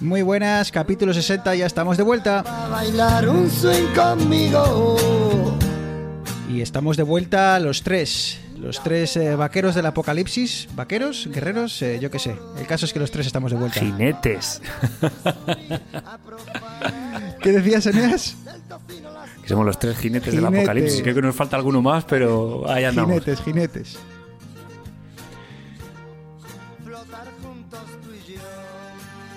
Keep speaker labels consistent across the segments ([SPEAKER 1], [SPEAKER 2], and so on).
[SPEAKER 1] Muy buenas, capítulo 60, ya estamos de vuelta.
[SPEAKER 2] a bailar un swing conmigo.
[SPEAKER 1] Y estamos de vuelta los tres, los tres eh, vaqueros del apocalipsis. ¿Vaqueros? ¿Guerreros? Eh, yo qué sé. El caso es que los tres estamos de vuelta.
[SPEAKER 3] Jinetes.
[SPEAKER 1] ¿Qué decías, Eneas?
[SPEAKER 3] Que somos los tres jinetes, del
[SPEAKER 1] Jinetes.
[SPEAKER 3] apocalipsis. Creo que nos falta alguno más, pero ahí andamos.
[SPEAKER 1] Jinetes, jinetes.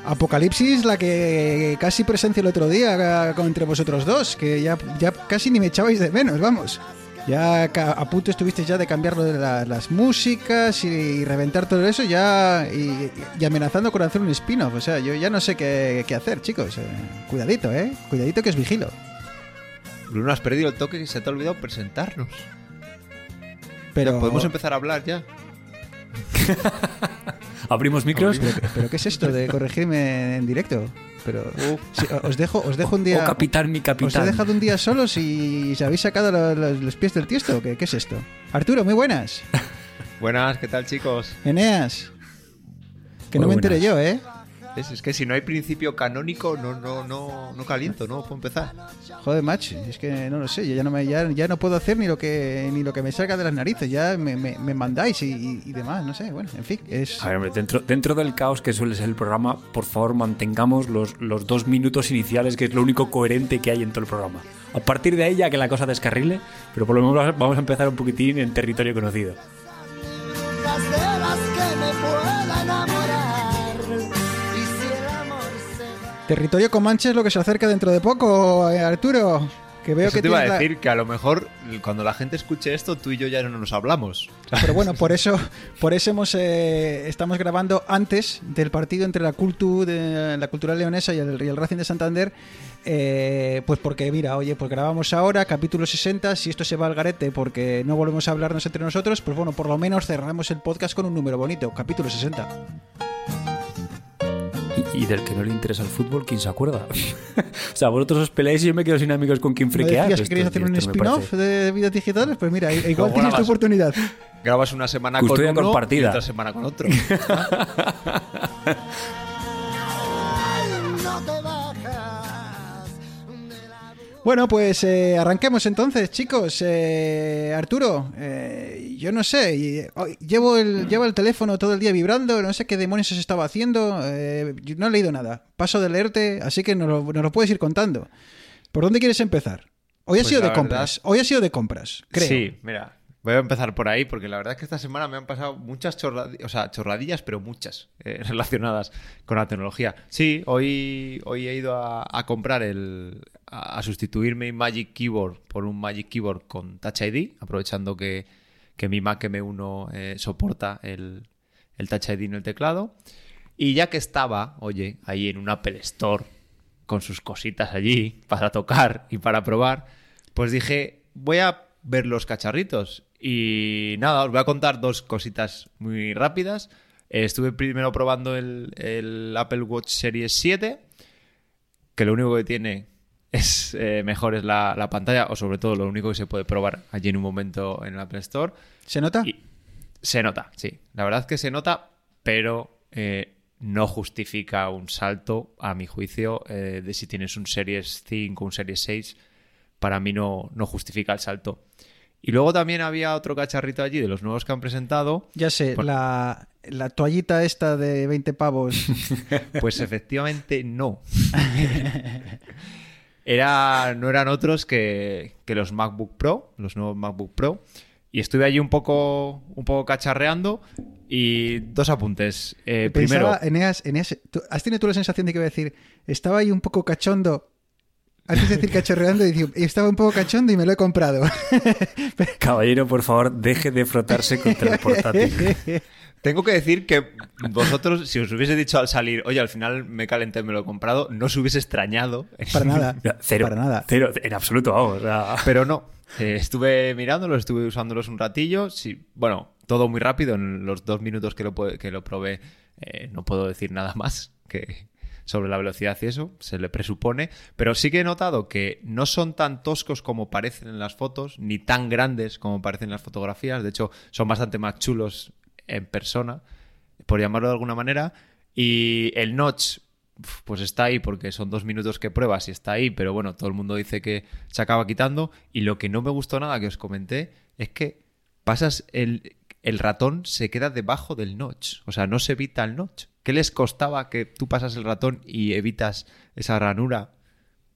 [SPEAKER 1] Apocalipsis, la que casi presencié el otro día eh, entre vosotros dos, que ya, ya casi ni me echabais de menos, vamos. Ya a punto estuvisteis ya de cambiar lo de la- las músicas y, reventar todo eso, ya y, y amenazando con hacer un spin-off. O sea, yo ya no sé qué, qué hacer, chicos. Eh, cuidadito, eh. Cuidadito que os vigilo.
[SPEAKER 4] Bruno, has perdido el toque y se te ha olvidado presentarnos.
[SPEAKER 1] Pero,
[SPEAKER 4] Podemos empezar a hablar ya.
[SPEAKER 3] Abrimos micros.
[SPEAKER 1] pero, pero ¿qué es esto de corregirme en directo? Pero sí, os dejo, os dejo un día.
[SPEAKER 3] Oh, capitán, mi
[SPEAKER 1] Os he dejado un día solos y se habéis sacado lo- lo- los, pies del tiesto. ¿Qué, qué es esto? Arturo, muy buenas.
[SPEAKER 4] Buenas, ¿qué tal, chicos?
[SPEAKER 1] Eneas. Que no me enteré
[SPEAKER 3] buenas.
[SPEAKER 1] yo, ¿eh?
[SPEAKER 4] Es, es que si no hay principio canónico, no, no, no, no caliento, ¿no? Puedo empezar.
[SPEAKER 1] Joder, macho, es que no lo sé, yo ya no, me, ya, ya no puedo hacer ni lo que ni lo que me salga de las narices, ya me, me- me mandáis y, y- y demás, no sé, bueno, en fin, es...
[SPEAKER 3] A ver, hombre, dentro, dentro del caos que suele ser el programa, por favor mantengamos los, los dos minutos iniciales, que es lo único coherente que hay en todo el programa. A partir de ahí ya que la cosa descarrile, pero por lo menos vamos a empezar un poquitín en territorio conocido.
[SPEAKER 2] Las de las que me pueda enamorar.
[SPEAKER 1] Territorio Comanche es lo que se acerca dentro de poco, eh, Arturo, que veo
[SPEAKER 4] Eso
[SPEAKER 1] que
[SPEAKER 4] te iba a
[SPEAKER 1] la-
[SPEAKER 4] decir que a lo mejor cuando la gente escuche esto, tú y yo ya no nos hablamos.
[SPEAKER 1] Pero bueno, por eso, por eso hemos, eh, estamos grabando antes del partido entre la Cultu, de, la Cultural Leonesa y el, y el Racing de Santander. eh, pues porque, mira, oye, pues grabamos ahora, capítulo 60. Si esto se va al garete porque no volvemos a hablarnos entre nosotros, pues bueno, por lo menos cerramos el podcast con un número bonito, capítulo 60.
[SPEAKER 3] Y, y del que no le interesa el fútbol, ¿quién se acuerda? o sea, vosotros os peleáis y yo me quedo sin amigos con quien
[SPEAKER 1] ¿No
[SPEAKER 3] friquear.
[SPEAKER 1] decías que querías hacer un spin-off
[SPEAKER 3] parece-
[SPEAKER 1] de vidas digitales? Pues mira, igual
[SPEAKER 4] ¿Cómo
[SPEAKER 1] tienes tu oportunidad.
[SPEAKER 4] Grabas una semana
[SPEAKER 3] Custodia
[SPEAKER 4] con uno
[SPEAKER 3] compartida.
[SPEAKER 4] y otra semana con otro.
[SPEAKER 1] Bueno, pues eh, arranquemos entonces, chicos. Eh, Arturo, eh, yo no sé, llevo el, llevo el teléfono todo el día vibrando, no sé qué demonios se estaba haciendo, eh, no he leído nada. Paso de leerte, así que nos lo, nos lo puedes ir contando. ¿Por dónde quieres empezar? Hoy ha
[SPEAKER 4] Pues
[SPEAKER 1] sido de compras, hoy ha sido de compras, creo.
[SPEAKER 4] Sí, mira. Voy a empezar por ahí porque la verdad es que esta semana me han pasado muchas chorradillas, o sea, chorradillas, pero muchas eh, relacionadas con la tecnología. Sí, hoy, hoy he ido a, a comprar el. A, sustituir mi Magic Keyboard por un Magic Keyboard con Touch ID, aprovechando que, que mi Mac M1 eh, soporta el, el Touch ID en el teclado. Y ya que estaba, oye, ahí en un Apple Store con sus cositas allí para tocar y para probar, pues dije, voy a ver los cacharritos. Y nada, os voy a contar dos cositas muy rápidas. Estuve primero probando el, el Apple Watch Series 7, que lo único que tiene es eh, mejor es la, la pantalla, o sobre todo lo único que se puede probar allí en un momento en el Apple Store.
[SPEAKER 1] ¿Se nota?
[SPEAKER 4] Y se nota, sí. La verdad es que se nota, pero eh, no justifica un salto, a mi juicio, eh, de si tienes un Series 5 un Series 6. Para mí no, no justifica el salto. Y luego también había otro cacharrito allí de los nuevos que han presentado.
[SPEAKER 1] Ya sé, la, la toallita esta de 20 pavos.
[SPEAKER 4] Pues efectivamente no. Era, no eran otros que, que los MacBook Pro, los nuevos MacBook Pro. Y estuve allí un poco, un poco cacharreando. Y dos apuntes. Eh,
[SPEAKER 1] Pensaba,
[SPEAKER 4] primero,
[SPEAKER 1] Eneas, Eneas, ¿tú- ¿has tenido tú la sensación de que iba a decir, estaba ahí un poco cachondo antes de decir cachorreando, estaba un poco cachondo y me lo he comprado.
[SPEAKER 3] Caballero, por favor, deje de frotarse contra el portátil.
[SPEAKER 4] Tengo que decir que vosotros, si os hubiese dicho al salir, oye, al final me calenté, me lo he comprado, no os hubiese extrañado.
[SPEAKER 1] Para nada.
[SPEAKER 3] Cero.
[SPEAKER 1] Para nada.
[SPEAKER 3] Cero, en absoluto, vamos. o sea,
[SPEAKER 4] Pero no. Eh, estuve mirándolos, estuve usándolos un ratillo. Sí, bueno, todo muy rápido. En los dos minutos que lo, que lo probé, eh, no puedo decir nada más que sobre la velocidad y eso, se le presupone. Pero sí que he notado que no son tan toscos como parecen en las fotos, ni tan grandes como parecen en las fotografías. De hecho, son bastante más chulos en persona, por llamarlo de alguna manera. Y el notch, pues está ahí porque son dos minutos que pruebas y está ahí, pero bueno, todo el mundo dice que se acaba quitando. Y lo que no me gustó nada que os comenté es que pasas el, el ratón se queda debajo del notch, o sea, no se evita el notch. ¿Qué les costaba que tú pasas el ratón y evitas esa ranura?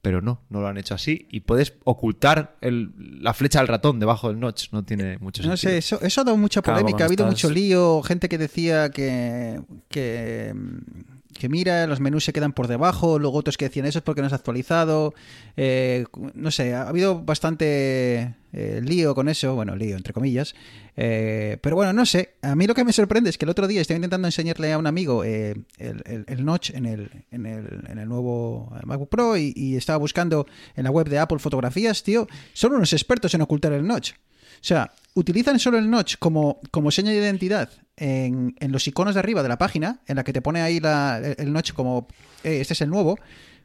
[SPEAKER 4] Pero no, no lo han hecho así. Y puedes ocultar el- la flecha del ratón debajo del notch. No tiene mucho
[SPEAKER 1] No
[SPEAKER 4] sentido.
[SPEAKER 1] sé, eso, eso ha dado mucha
[SPEAKER 3] Claro,
[SPEAKER 1] polémica, ha habido
[SPEAKER 3] estás-
[SPEAKER 1] mucho lío, gente que decía que, que, que mira, los menús se quedan por debajo, luego otros que decían eso es porque no es actualizado, eh, no sé, ha habido bastante eh, lío con eso, bueno, lío entre comillas, eh, pero bueno, no sé, a mí lo que me sorprende es que el otro día estaba intentando enseñarle a un amigo eh, el, notch en el, en el, en el nuevo MacBook Pro y, y estaba buscando en la web de Apple fotografías, tío, son unos expertos en ocultar el notch. O sea, utilizan solo el notch como, como seña de identidad en, en los iconos de arriba de la página, en la que te pone ahí la- el, el notch como eh, este es el nuevo,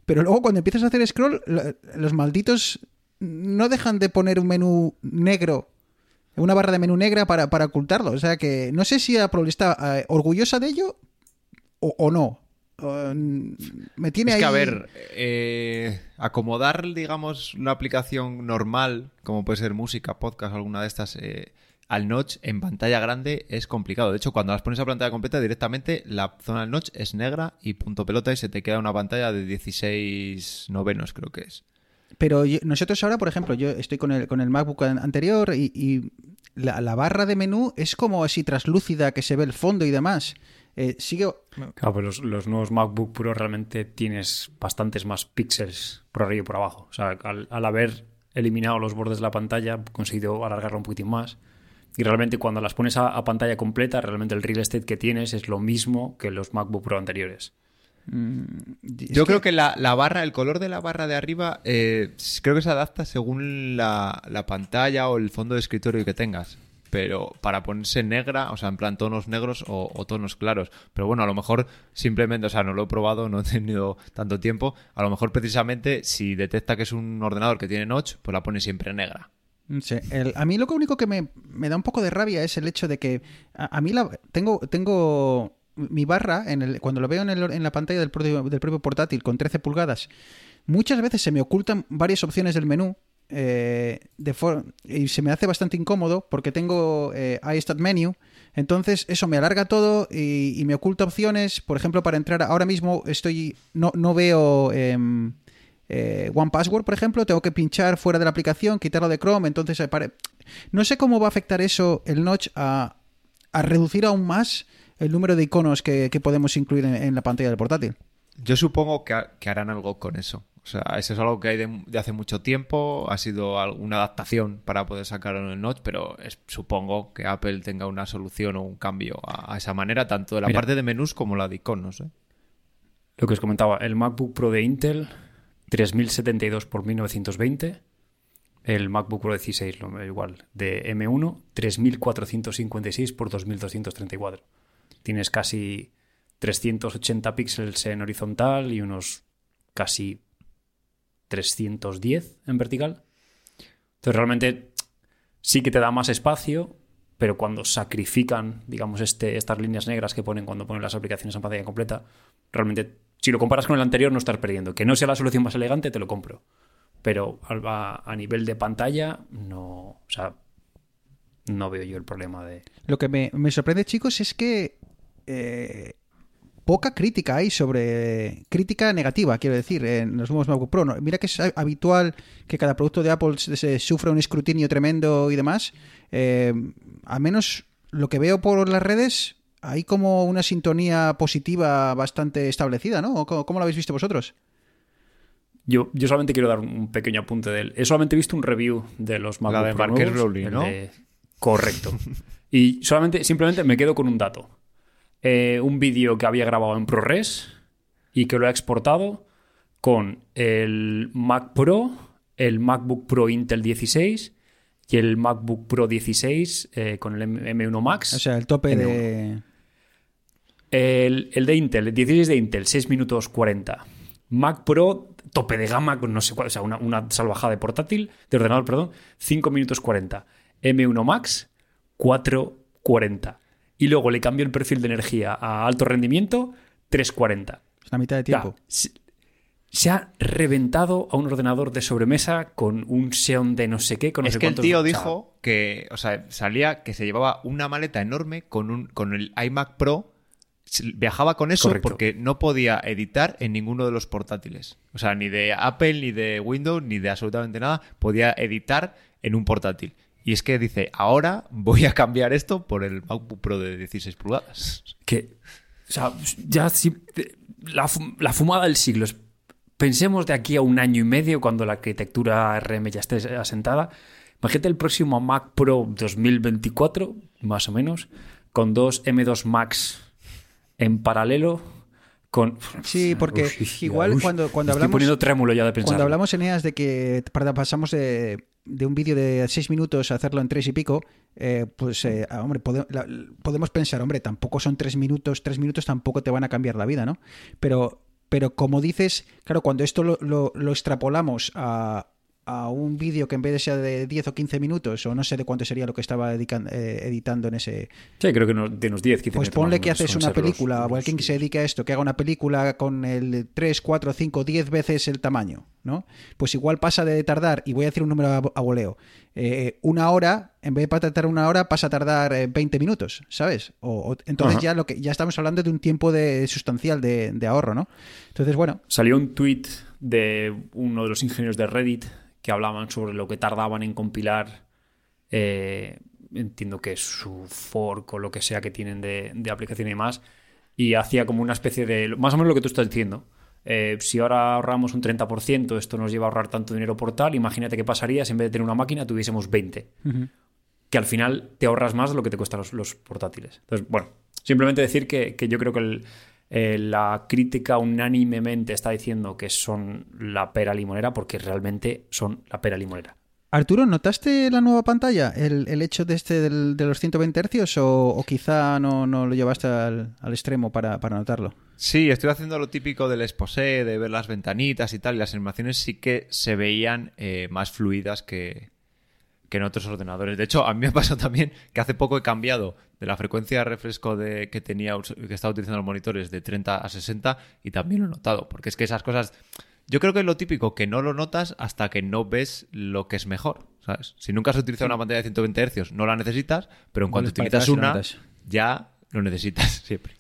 [SPEAKER 1] pero luego cuando empiezas a hacer scroll, lo- los malditos no dejan de poner un menú negro, una barra de menú negra para, para ocultarlo. O sea que no sé si Apple está eh, orgullosa de ello o, o no. Me tiene
[SPEAKER 4] Es
[SPEAKER 1] ahí...
[SPEAKER 4] que, a ver, eh, acomodar, digamos, una aplicación normal, como puede ser música, podcast, alguna de estas, eh, al notch en pantalla grande es complicado. De hecho, cuando las pones a pantalla completa, directamente la zona del notch es negra y punto pelota y se te queda una pantalla de 16 novenos, creo que es.
[SPEAKER 1] Pero yo- nosotros ahora, por ejemplo, yo estoy con el, con el MacBook an- anterior y, y la, la barra de menú es como así traslúcida, que se ve el fondo y demás. Eh, sigue...
[SPEAKER 3] Claro, pues los, los nuevos MacBook Pro realmente tienes bastantes más píxeles por arriba y por abajo. O sea, al, al haber eliminado los bordes de la pantalla, he conseguido alargarla un poquitín más. Y realmente cuando las pones a, a pantalla completa, realmente el real estate que tienes es lo mismo que los MacBook Pro anteriores.
[SPEAKER 1] es
[SPEAKER 4] Yo creo que la, la barra, el color de la barra de arriba, eh, creo que se adapta según la, la pantalla o el fondo de escritorio que tengas. Pero para ponerse negra, o sea, en plan tonos negros o, o tonos claros. Pero bueno, a lo mejor simplemente, o sea, no lo he probado, no he tenido tanto tiempo. A lo mejor precisamente si detecta que es un ordenador que tiene notch, pues la pone siempre negra.
[SPEAKER 1] Sé, el- a mí lo único que me, da un poco de rabia es el hecho de que a, mí la, tengo, tengo mi barra, en el, cuando lo veo en, la pantalla del propio, portátil con 13 pulgadas, muchas veces se me ocultan varias opciones del menú eh, y se me hace bastante incómodo porque tengo eh, iStat Menu. Entonces eso me alarga todo y, me oculta opciones. Por ejemplo, para entrar ahora mismo estoy no, no veo... em, eh, One Password, por ejemplo, tengo que pinchar fuera de la aplicación, quitarlo de Chrome, entonces apare- no sé cómo va a afectar eso el notch a, a reducir aún más el número de iconos que, que podemos incluir en, en la pantalla del portátil.
[SPEAKER 4] Yo supongo que, ha- que harán algo con eso. O sea, eso es algo que hay de, de hace mucho tiempo. Ha sido alguna adaptación para poder sacarlo en el Notch, pero es- supongo que Apple tenga una solución o un cambio a, a esa manera, tanto de la
[SPEAKER 3] Mira.
[SPEAKER 4] parte de menús como la de iconos. ¿eh?
[SPEAKER 3] Lo que os comentaba, el MacBook Pro de Intel, 3072 por 1920. El MacBook Pro 16, lo igual, de M1, 3456 por 2234. Tienes casi 380 píxeles en horizontal y unos casi 310 en vertical. Entonces realmente sí que te da más espacio, pero cuando sacrifican, digamos, este, estas líneas negras que ponen cuando ponen las aplicaciones en pantalla completa, realmente, si lo comparas con el anterior, no estás perdiendo. Que no sea la solución más elegante, te lo compro. Pero a, a nivel de pantalla, no. O sea, no veo yo el problema de.
[SPEAKER 1] Lo que me, me sorprende, chicos, es que eh, poca crítica hay sobre. Crítica negativa, quiero decir, en los nuevos MacBook Pro. Mira que es habitual que cada producto de Apple se, sufra un escrutinio tremendo y demás. Eh, al menos lo que veo por las redes, hay como una sintonía positiva bastante establecida, ¿no? ¿O ¿Cómo, cómo lo habéis visto vosotros?
[SPEAKER 3] Yo, yo solamente quiero dar un pequeño apunte de él. He solamente visto un review de los MacBook
[SPEAKER 4] de
[SPEAKER 3] Pro
[SPEAKER 4] Marques
[SPEAKER 3] nuevos,
[SPEAKER 4] Rowley,
[SPEAKER 3] el
[SPEAKER 4] ¿no?
[SPEAKER 3] de- Correcto. y solamente, simplemente me quedo con un dato. Eh, un vídeo que había grabado en ProRes y que lo ha exportado con el Mac Pro, el MacBook Pro Intel 16 y el MacBook Pro 16 eh, con el M- M1 Max.
[SPEAKER 1] O sea, el tope
[SPEAKER 3] M1.
[SPEAKER 1] de...
[SPEAKER 3] El, el de Intel, el 16 de Intel, 6 minutos 40. Mac Pro, tope de gama, con no sé cuál, o sea, una, una salvajada de portátil, de ordenador, perdón, 5 minutos 40. M1 Max, 4.40. Y luego le cambio el perfil de energía a alto rendimiento, 3.40.
[SPEAKER 1] Es la mitad de
[SPEAKER 3] Ya,
[SPEAKER 1] tiempo.
[SPEAKER 3] se, se ha reventado a un ordenador de sobremesa con un Xeon de no sé qué, con no
[SPEAKER 4] es
[SPEAKER 3] sé
[SPEAKER 4] que el tío
[SPEAKER 3] o sea,
[SPEAKER 4] dijo que, o sea, salía que se llevaba una maleta enorme con, un, con el iMac Pro. Viajaba con eso
[SPEAKER 3] Correcto.
[SPEAKER 4] porque no podía editar en ninguno de los portátiles. O sea, ni de Apple, ni de Windows, ni de absolutamente nada. Podía editar en un portátil. Y es que dice, ahora voy a cambiar esto por el MacBook Pro de 16 pulgadas.
[SPEAKER 3] que o sea, ya sí, la, fu- la fumada del siglo. Pensemos de aquí a un año y medio cuando la arquitectura ARM ya esté asentada. Imagínate el próximo Mac Pro 2024, más o menos, con dos M2 Max en paralelo. Con...
[SPEAKER 1] Sí, porque
[SPEAKER 3] Uy,
[SPEAKER 1] igual
[SPEAKER 3] uy,
[SPEAKER 1] cuando- cuando
[SPEAKER 3] me
[SPEAKER 1] hablamos-
[SPEAKER 3] Estoy poniendo trémulo ya de pensar.
[SPEAKER 1] Cuando hablamos, Eneas, de que pasamos de, de un vídeo de seis minutos a hacerlo en tres y pico, eh, pues, eh, ah, hombre, pode- la- podemos pensar, hombre, tampoco son tres minutos, tres minutos tampoco te van a cambiar la vida, ¿no? Pero, pero como dices, claro, cuando esto lo, lo- lo extrapolamos a, a un vídeo que en vez de ser de 10 o 15 minutos, o no sé de cuánto sería lo que estaba dedican- eh, editando en ese,
[SPEAKER 3] Sí, creo que no- de unos 10, 15
[SPEAKER 1] pues ponle que haces una
[SPEAKER 3] los-
[SPEAKER 1] película o alguien que se dedique a esto, que haga una película con el 3, 4, 5, 10 veces el tamaño, ¿no? Pues igual pasa de tardar, y voy a decir un número a, voleo, eh, una hora, en vez de tardar una hora, pasa a tardar eh, 20 minutos, ¿sabes? O, o- entonces
[SPEAKER 3] Ajá.
[SPEAKER 1] ya lo que ya estamos hablando de un tiempo de sustancial de, de ahorro, ¿no? Entonces, bueno,
[SPEAKER 3] Salió un tweet de uno de los ingenieros de Reddit que hablaban sobre lo que tardaban en compilar. eh, entiendo que es su fork o lo que sea que tienen de, de aplicación y demás. Y hacía como una especie de. Más o menos lo que tú estás diciendo. Eh, si ahora ahorramos un 30%, esto nos lleva a ahorrar tanto dinero por tal. Imagínate qué pasaría si en vez de tener una máquina tuviésemos 20. Que al final te ahorras más de lo que te cuestan los, los portátiles. Entonces, bueno, simplemente decir que, que yo creo que el- eh, la crítica unánimemente está diciendo que son la pera limonera porque realmente son la pera limonera.
[SPEAKER 1] Arturo, ¿notaste la nueva pantalla? ¿El, el hecho de este del- de los 120 Hz o, o quizá no, no lo llevaste al, al extremo para, para notarlo?
[SPEAKER 4] Sí, estoy haciendo lo típico del exposé, de ver las ventanitas y tal, y las animaciones sí que se veían eh, más fluidas que, que en otros ordenadores. De hecho, a mí me pasó también que hace poco he cambiado de la frecuencia de refresco de, que tenía que estaba utilizando los monitores de 30 a 60 y también lo he notado, porque es que esas cosas yo creo que es lo típico que no lo notas hasta que no ves lo que es mejor, ¿sabes? Si nunca has utilizado una pantalla de 120 Hz, no la necesitas, pero en cuanto utilizas una, ya lo necesitas siempre.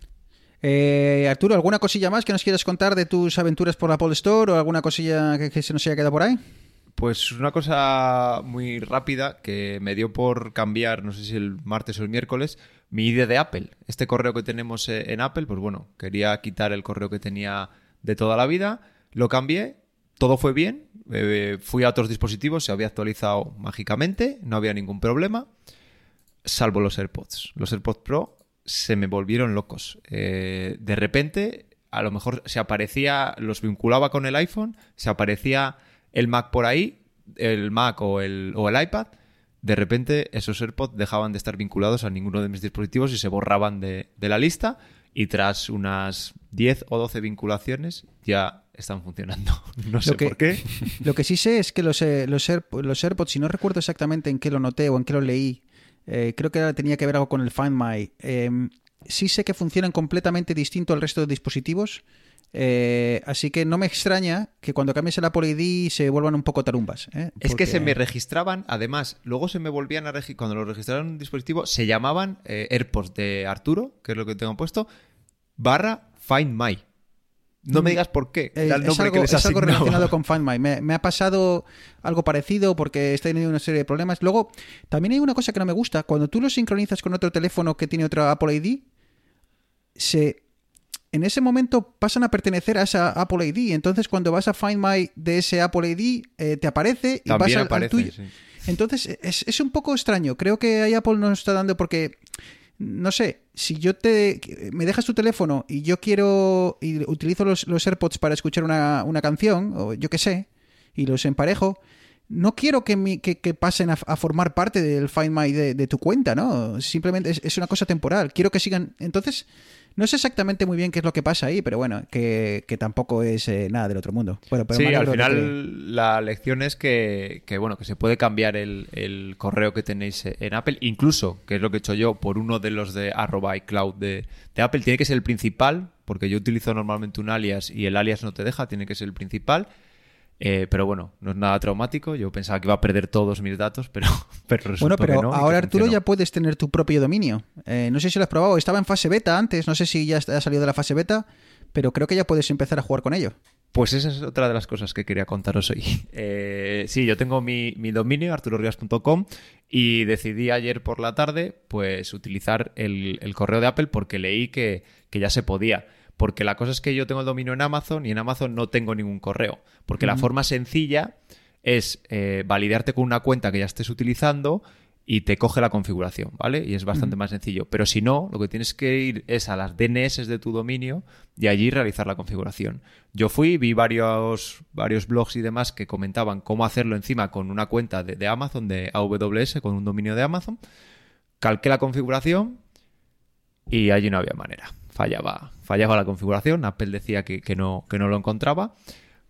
[SPEAKER 1] Eh, Arturo, ¿alguna cosilla más que nos quieras contar de tus aventuras por la Apple Store o alguna cosilla que, que se nos haya quedado por ahí?
[SPEAKER 4] Pues una cosa muy rápida que me dio por cambiar, no sé si el martes o el miércoles, mi ID de Apple. Este correo que tenemos eh, en Apple, pues bueno, quería quitar el correo que tenía de toda la vida, lo cambié, todo fue bien, eh, fui a otros dispositivos, se había actualizado mágicamente, no había ningún problema, salvo los AirPods. Los AirPods Pro se me volvieron locos. Eh, de repente, a lo mejor se aparecía, los vinculaba con el iPhone, se aparecía el Mac por ahí, el Mac o el, o el iPad. De repente, esos AirPods dejaban de estar vinculados a ninguno de mis dispositivos y se borraban de, de la lista. Y tras unas 10 o 12 vinculaciones, ya están funcionando. No sé
[SPEAKER 1] Lo que,
[SPEAKER 4] por qué.
[SPEAKER 1] Lo que sí sé es que los, eh, los, Air- los AirPods, si no recuerdo exactamente en qué lo noté o en qué lo leí, eh, creo que era- tenía que ver algo con el Find My. eh, sí sé que funcionan completamente distinto al resto de dispositivos. Eh, así que no me extraña que cuando cambies el Apple ID se vuelvan un poco tarumbas. ¿eh?
[SPEAKER 4] Es que se me registraban, además, luego se me volvían a registrar, cuando lo registraron en un dispositivo, se llamaban eh, AirPods de Arturo, que es lo que tengo puesto, barra Find My. No me
[SPEAKER 1] Mm,
[SPEAKER 4] digas por qué, el
[SPEAKER 1] es
[SPEAKER 4] nombre
[SPEAKER 1] algo,
[SPEAKER 4] que les
[SPEAKER 1] es algo
[SPEAKER 4] asignaba.
[SPEAKER 1] relacionado con Find My. Me, me ha pasado algo parecido porque he tenido una serie de problemas. Luego, también hay una cosa que no me gusta. Cuando tú lo sincronizas con otro teléfono que tiene otra Apple ID, se, en ese momento pasan a pertenecer a esa Apple ID. Entonces, cuando vas a Find My de ese Apple ID, eh, te aparece y vas al- al
[SPEAKER 4] aparece,
[SPEAKER 1] tuyo.
[SPEAKER 4] sí.
[SPEAKER 1] Entonces, es, es un poco extraño. Creo que ahí Apple nos está dando porque, no sé, si yo te... Me dejas tu teléfono y yo quiero... y utilizo los, los AirPods para escuchar una, una canción, o yo qué sé, y los emparejo, no quiero que, mi- que, que pasen a, a formar parte del Find My de, de tu cuenta, ¿no? Simplemente es, es una cosa temporal. Quiero que sigan... Entonces... No sé exactamente muy bien qué es lo que pasa ahí, pero bueno, que, que tampoco es eh, nada del otro mundo. Bueno, pero
[SPEAKER 4] sí, al
[SPEAKER 1] que-
[SPEAKER 4] final la lección es que, que, bueno, que se puede cambiar el, el correo que tenéis en Apple, incluso, que es lo que he hecho yo, por uno de los de arroba iCloud de, de Apple. Tiene que ser el principal, porque yo utilizo normalmente un alias y el alias no te deja, tiene que ser el principal. Eh, pero bueno, no es nada traumático. Yo pensaba que iba a perder todos mis datos, pero, pero resulta
[SPEAKER 1] Bueno, pero
[SPEAKER 4] que no, y que
[SPEAKER 1] ahora Arturo ya puedes tener tu propio dominio. Eh, no sé si lo has probado, estaba en fase beta antes, no sé si ya ha salido de la fase beta, pero creo que ya puedes empezar a jugar con ello.
[SPEAKER 4] Pues esa es otra de las cosas que quería contaros hoy. Eh, sí, yo tengo mi, mi dominio, arturorrias.com, y decidí ayer por la tarde pues utilizar el, el correo de Apple porque leí que, que ya se podía. Porque la cosa es que yo tengo el dominio en Amazon y en Amazon no tengo ningún correo. Porque la forma sencilla es eh, validarte con una cuenta que ya estés utilizando y te coge la configuración, ¿vale? Y es bastante más sencillo. Pero si no, lo que tienes que ir es a las DNS de tu dominio y allí realizar la configuración. Yo fui, vi varios, varios blogs y demás que comentaban cómo hacerlo encima con una cuenta de, de Amazon, de AWS, con un dominio de Amazon. Calqué la configuración y allí no había manera. Fallaba, fallaba la configuración. Apple decía que, que no, que no lo encontraba.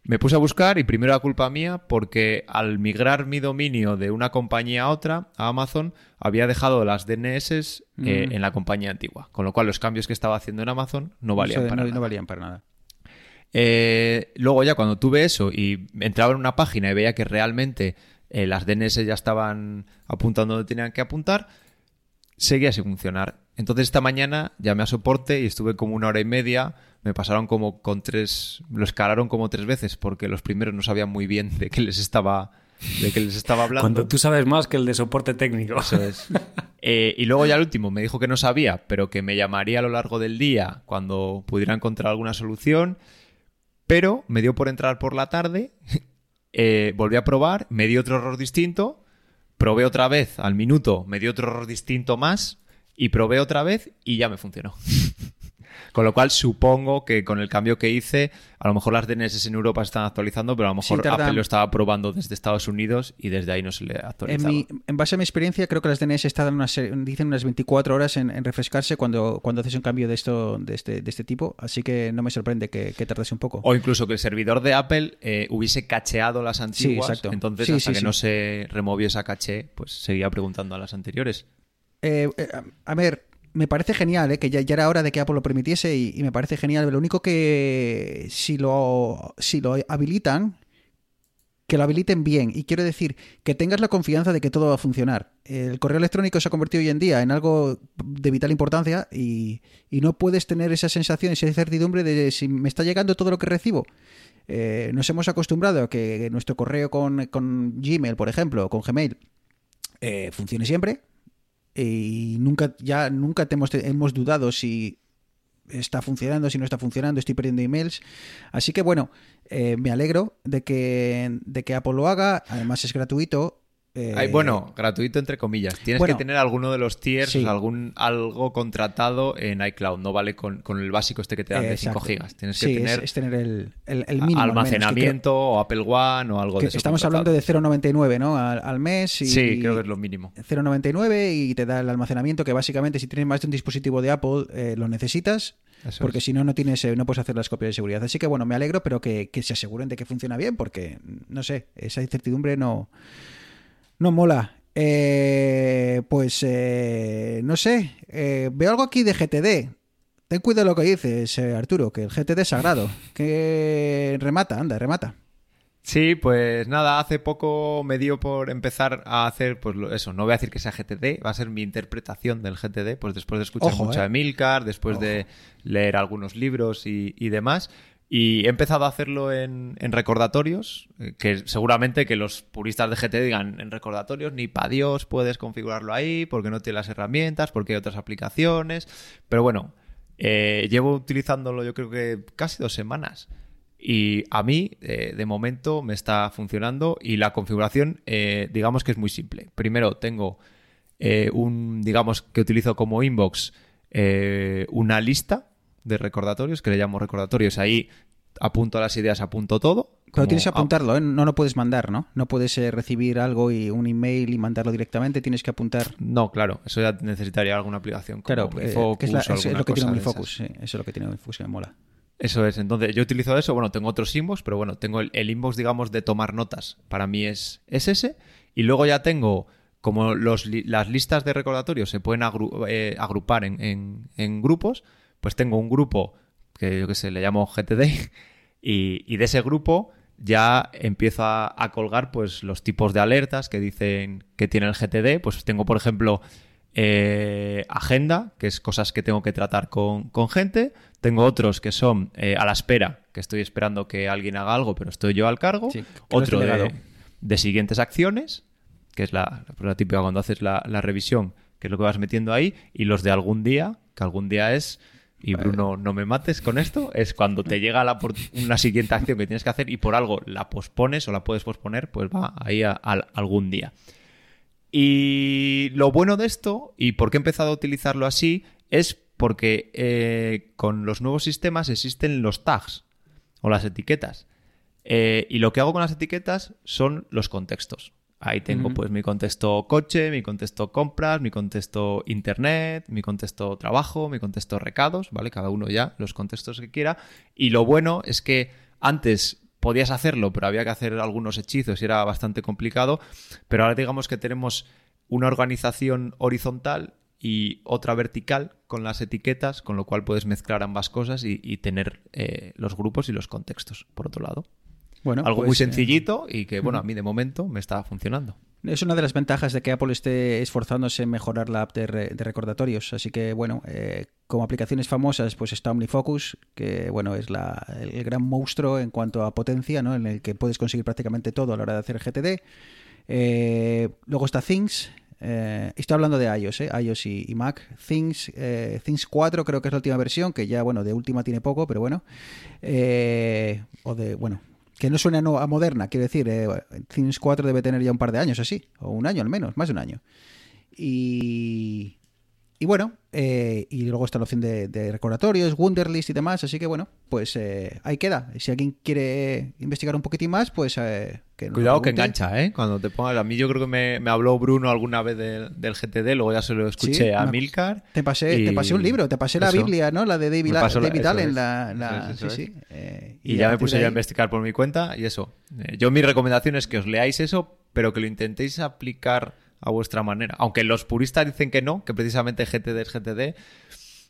[SPEAKER 4] Me puse a buscar y primero era culpa mía porque al migrar mi dominio de una compañía a otra, a Amazon, había dejado las DNS eh,
[SPEAKER 1] Mm.
[SPEAKER 4] en la compañía antigua. Con lo cual los cambios que estaba haciendo en Amazon no valían para
[SPEAKER 1] no,
[SPEAKER 4] nada.
[SPEAKER 1] no valían para nada.
[SPEAKER 4] Eh, luego ya cuando tuve eso y entraba en una página y veía que realmente eh, las DNS ya estaban apuntando donde tenían que apuntar, seguía sin funcionar. Entonces esta mañana llamé a soporte y estuve como una hora y media. Me pasaron como con tres, lo escalaron como tres veces porque los primeros no sabían muy bien de qué les estaba, de qué les estaba hablando.
[SPEAKER 3] Cuando tú sabes más que el de soporte técnico.
[SPEAKER 4] Eso es. Eh, y luego ya el último me dijo que no sabía, pero que me llamaría a lo largo del día cuando pudiera encontrar alguna solución. Pero me dio por entrar por la tarde, eh, volví a probar, me dio otro error distinto, probé otra vez al minuto, me dio otro error distinto más y probé otra vez y ya me funcionó. Con lo cual supongo que con el cambio que hice, a lo mejor las DNS en Europa se están actualizando, pero a lo
[SPEAKER 1] Sí,
[SPEAKER 4] mejor Apple lo estaba probando desde Estados Unidos y desde ahí no se le
[SPEAKER 1] En,
[SPEAKER 4] actualizaba.
[SPEAKER 1] mi- en base a mi experiencia, creo que las DNS tardan unas, dicen unas 24 horas en, en refrescarse cuando, cuando haces un cambio de esto de este, de este tipo, así que no me sorprende que, que tardase un poco.
[SPEAKER 4] O incluso que el servidor de Apple eh, hubiese cacheado las antiguas.
[SPEAKER 1] exacto.
[SPEAKER 4] Entonces,
[SPEAKER 1] Sí,
[SPEAKER 4] hasta
[SPEAKER 1] sí,
[SPEAKER 4] que
[SPEAKER 1] sí.
[SPEAKER 4] no se removió esa caché, pues seguía preguntando a las anteriores.
[SPEAKER 1] Eh, eh, a ver, me parece genial, eh, que ya, era hora de que Apple lo permitiese y, y me parece genial. Lo único que si lo, si lo habilitan, que lo habiliten bien. Y quiero decir, que tengas la confianza de que todo va a funcionar. El correo electrónico se ha convertido hoy en día en algo de vital importancia y, y no puedes tener esa sensación, esa incertidumbre de si me está llegando todo lo que recibo. Eh, nos hemos acostumbrado a que nuestro correo con, con Gmail, por ejemplo, o con Gmail, eh, funcione siempre y nunca ya nunca te hemos, hemos dudado si está funcionando, si no está funcionando, estoy perdiendo emails. Así que bueno, eh, me alegro de que, de que Apple lo haga, además es gratuito. Eh,
[SPEAKER 4] Ay, bueno, gratuito entre comillas. Tienes
[SPEAKER 1] bueno,
[SPEAKER 4] que tener alguno de los tiers,
[SPEAKER 1] sí.
[SPEAKER 4] o sea, algún, algo contratado en iCloud. No vale con, con el básico este que te dan de 5
[SPEAKER 1] exacto.
[SPEAKER 4] gigas. Tienes que
[SPEAKER 1] Sí, es-
[SPEAKER 4] tener
[SPEAKER 1] es, tener el, el, el mínimo. al menos, que creo-
[SPEAKER 4] almacenamiento o Apple One o algo
[SPEAKER 1] que
[SPEAKER 4] de eso.
[SPEAKER 1] estamos
[SPEAKER 4] contratado.
[SPEAKER 1] hablando de 0,99 ¿no? al, al mes. Y,
[SPEAKER 4] Sí, creo que es lo mínimo.
[SPEAKER 1] 0,99 y te da el almacenamiento que básicamente si tienes más de un dispositivo de Apple eh, lo necesitas
[SPEAKER 4] Eso
[SPEAKER 1] porque
[SPEAKER 4] es.
[SPEAKER 1] si no no tienes eh, no puedes hacer las copias de seguridad así que bueno me alegro pero que, que se aseguren de que funciona bien porque no sé esa incertidumbre no no mola. Eh, pues eh, no sé. Eh, veo algo aquí de GTD ten cuidado lo que dices eh, Arturo que el GTD es sagrado. Que remata anda remata.
[SPEAKER 4] Sí, pues nada, hace poco me dio por empezar a hacer, pues lo- eso, no voy a decir que sea GTD, va a ser mi interpretación del GTD, pues después de escuchar
[SPEAKER 1] Ojo,
[SPEAKER 4] mucho
[SPEAKER 1] eh.
[SPEAKER 4] a Emilcar, después de leer algunos libros y, y demás. Y he empezado a hacerlo en, en recordatorios, eh, que seguramente que los puristas de GTD digan, en recordatorios ni para Dios puedes configurarlo ahí, porque no tiene las herramientas, porque hay otras aplicaciones. Pero bueno, Eh, llevo utilizándolo yo creo que casi dos semanas. Y a mí, eh, de momento, me está funcionando y la configuración, eh, digamos que es muy simple. Primero tengo eh, un, digamos que utilizo como inbox eh, una lista de recordatorios, que le llamo recordatorios. Ahí apunto las ideas, apunto todo.
[SPEAKER 1] Pero tienes que apuntarlo, ¿eh? no lo puedes mandar, ¿no? No puedes eh, recibir algo y un email y mandarlo directamente, tienes que apuntar.
[SPEAKER 4] No, claro, eso ya necesitaría alguna aplicación. Como
[SPEAKER 1] Claro, eh, que es, la-
[SPEAKER 4] o
[SPEAKER 1] es- es
[SPEAKER 4] alguna
[SPEAKER 1] lo que tiene. OmniFocus, sí, eso es lo que tiene OmniFocus, que me mola.
[SPEAKER 4] Eso es, entonces yo utilizo eso, bueno, tengo otros inbox, pero bueno, tengo el, el inbox, digamos, de tomar notas, para mí es, es ese, y luego ya tengo, como los, las listas de recordatorios se pueden agru- eh, agrupar en, en- en grupos, pues tengo un grupo que yo que sé, le llamo GTD, y, y de ese grupo ya empiezo a, colgar pues los tipos de alertas que dicen que tiene el GTD, pues tengo por ejemplo eh, agenda, que es cosas que tengo que tratar con, con gente. Tengo otros que son eh, a la espera, que estoy esperando que alguien haga algo, pero estoy yo al cargo.
[SPEAKER 1] Sí,
[SPEAKER 4] Otro de, siguientes acciones, que es la, la típica cuando haces la, la revisión, que es lo que vas metiendo ahí. Y los de algún día, que algún día es... Y Bruno, no me mates con esto, es cuando te llega la, una siguiente acción que tienes que hacer y por algo la pospones o la puedes posponer, pues va ahí a- a algún día. Y lo bueno de esto, y por qué he empezado a utilizarlo así, es porque eh, con los nuevos sistemas existen los tags o las etiquetas. Eh, y lo que hago con las etiquetas son los contextos. Ahí tengo pues mi contexto coche, mi contexto compras, mi contexto internet, mi contexto trabajo, mi contexto recados, ¿vale? Cada uno ya los contextos que quiera. Y lo bueno es que antes podías hacerlo, pero había que hacer algunos hechizos y era bastante complicado. Pero ahora digamos que tenemos una organización horizontal y otra vertical con las etiquetas, con lo cual puedes mezclar ambas cosas y, y tener eh, los grupos y los contextos, por otro lado.
[SPEAKER 1] Bueno,
[SPEAKER 4] Algo
[SPEAKER 1] pues,
[SPEAKER 4] muy
[SPEAKER 1] eh,
[SPEAKER 4] sencillito y que, bueno, a mí de momento me está funcionando.
[SPEAKER 1] Es una de las ventajas de que Apple esté esforzándose en mejorar la app de, re- de recordatorios. Así que, bueno, eh, como aplicaciones famosas, pues está OmniFocus, que, bueno, es la, el gran monstruo en cuanto a potencia, ¿no? En el que puedes conseguir prácticamente todo a la hora de hacer GTD. Eh, luego está Things. eh, estoy hablando de iOS, ¿eh? iOS y, y Mac. Things, eh, Things 4 creo que es la última versión, que ya, bueno, de última tiene poco, pero bueno. Eh, o de, bueno, que no suena no- a moderna, quiero decir, eh, Things 4 debe tener ya un par de años así, o un año al menos, más de un año. Y, y bueno, eh, y luego está la opción de, de recordatorios, Wunderlist y demás, así que bueno, pues eh, ahí queda. Si alguien quiere investigar un poquitín más, pues eh, que
[SPEAKER 4] Cuidado que engancha, ¿eh? Cuando te pongas... A mí yo creo que me, me habló Bruno alguna vez del- del GTD, luego ya se lo escuché
[SPEAKER 1] Sí,
[SPEAKER 4] a Milcar.
[SPEAKER 1] Te pasé,
[SPEAKER 4] y-
[SPEAKER 1] te pasé un libro, te pasé la
[SPEAKER 4] Eso.
[SPEAKER 1] Biblia, ¿no? La de David,
[SPEAKER 4] la-
[SPEAKER 1] David Allen,
[SPEAKER 4] es,
[SPEAKER 1] la,
[SPEAKER 4] eso
[SPEAKER 1] la-
[SPEAKER 4] es, eso
[SPEAKER 1] sí, sí. Eh,
[SPEAKER 4] Y, ya me puse
[SPEAKER 1] de
[SPEAKER 4] yo a investigar por mi cuenta y eso. Eh, yo mi recomendación es que os leáis eso, pero que lo intentéis aplicar a vuestra manera. Aunque los puristas dicen que no, que precisamente GTD es GTD,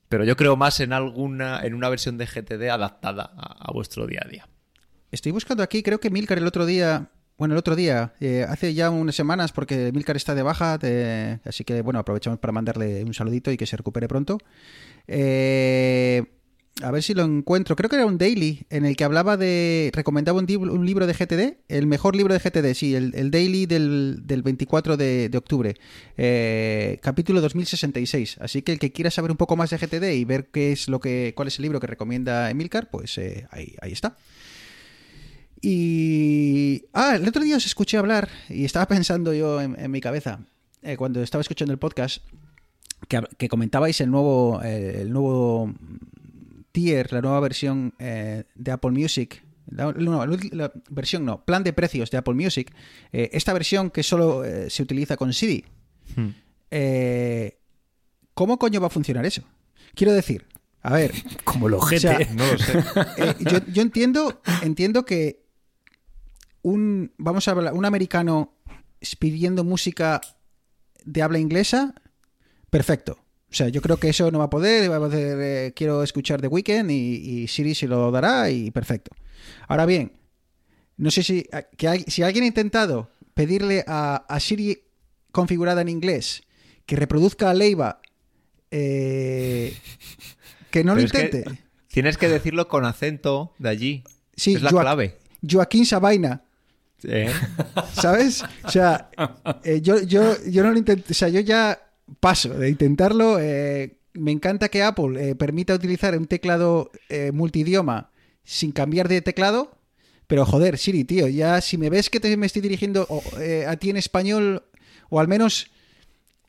[SPEAKER 4] pero yo creo más en alguna, en una versión de GTD adaptada a, vuestro día a día.
[SPEAKER 1] Estoy buscando aquí, creo que Milcar el otro día, bueno, el otro día, eh, hace ya unas semanas, porque Milcar está de baja, así que bueno, aprovechamos para mandarle un saludito y que se recupere pronto. Eh, a ver si lo encuentro. Creo que era un daily en el que hablaba de. recomendaba un, libro de GTD, el mejor libro de GTD, sí, el, daily del, del 24 de, de octubre, eh, capítulo 2066. Así que el que quiera saber un poco más de GTD y ver qué es lo que, cuál es el libro que recomienda Emilcar, pues eh, ahí, ahí está. Y. Ah, el otro día os escuché hablar y estaba pensando yo en, mi cabeza, eh, cuando estaba escuchando el podcast, que, que comentabais el nuevo, eh, el nuevo tier, la nueva versión eh, de Apple Music. La, no, la ulti- la versión no, plan de precios de Apple Music. Eh, esta versión que solo eh, se utiliza con CD. Eh, ¿Cómo coño va a funcionar eso? Quiero decir, a ver,
[SPEAKER 3] Como lo
[SPEAKER 1] o sea,
[SPEAKER 4] No lo sé.
[SPEAKER 1] yo, yo entiendo, entiendo que un, vamos a hablar, un americano pidiendo música de habla inglesa, perfecto. O sea, yo creo que eso no va a poder, va a poder, eh, quiero escuchar The Weeknd y, y Siri se lo dará y perfecto. Ahora bien, no sé si, a- que hay- si alguien ha intentado pedirle a, a Siri configurada en inglés que reproduzca a Leiva, eh, que no lo
[SPEAKER 4] que
[SPEAKER 1] intente.
[SPEAKER 4] tienes que decirlo con acento de allí.
[SPEAKER 1] Sí,
[SPEAKER 4] es la
[SPEAKER 1] Joa-
[SPEAKER 4] clave.
[SPEAKER 1] Joaquín Sabaina,
[SPEAKER 4] ¿Eh?
[SPEAKER 1] ¿sabes? O sea, eh, yo, yo, yo no lo intento, o sea, yo ya paso de intentarlo. eh, me encanta que Apple eh, permita utilizar un teclado eh, multidioma sin cambiar de teclado. Pero joder, Siri, tío, ya si me ves que te, me estoy dirigiendo a ti en español, o al menos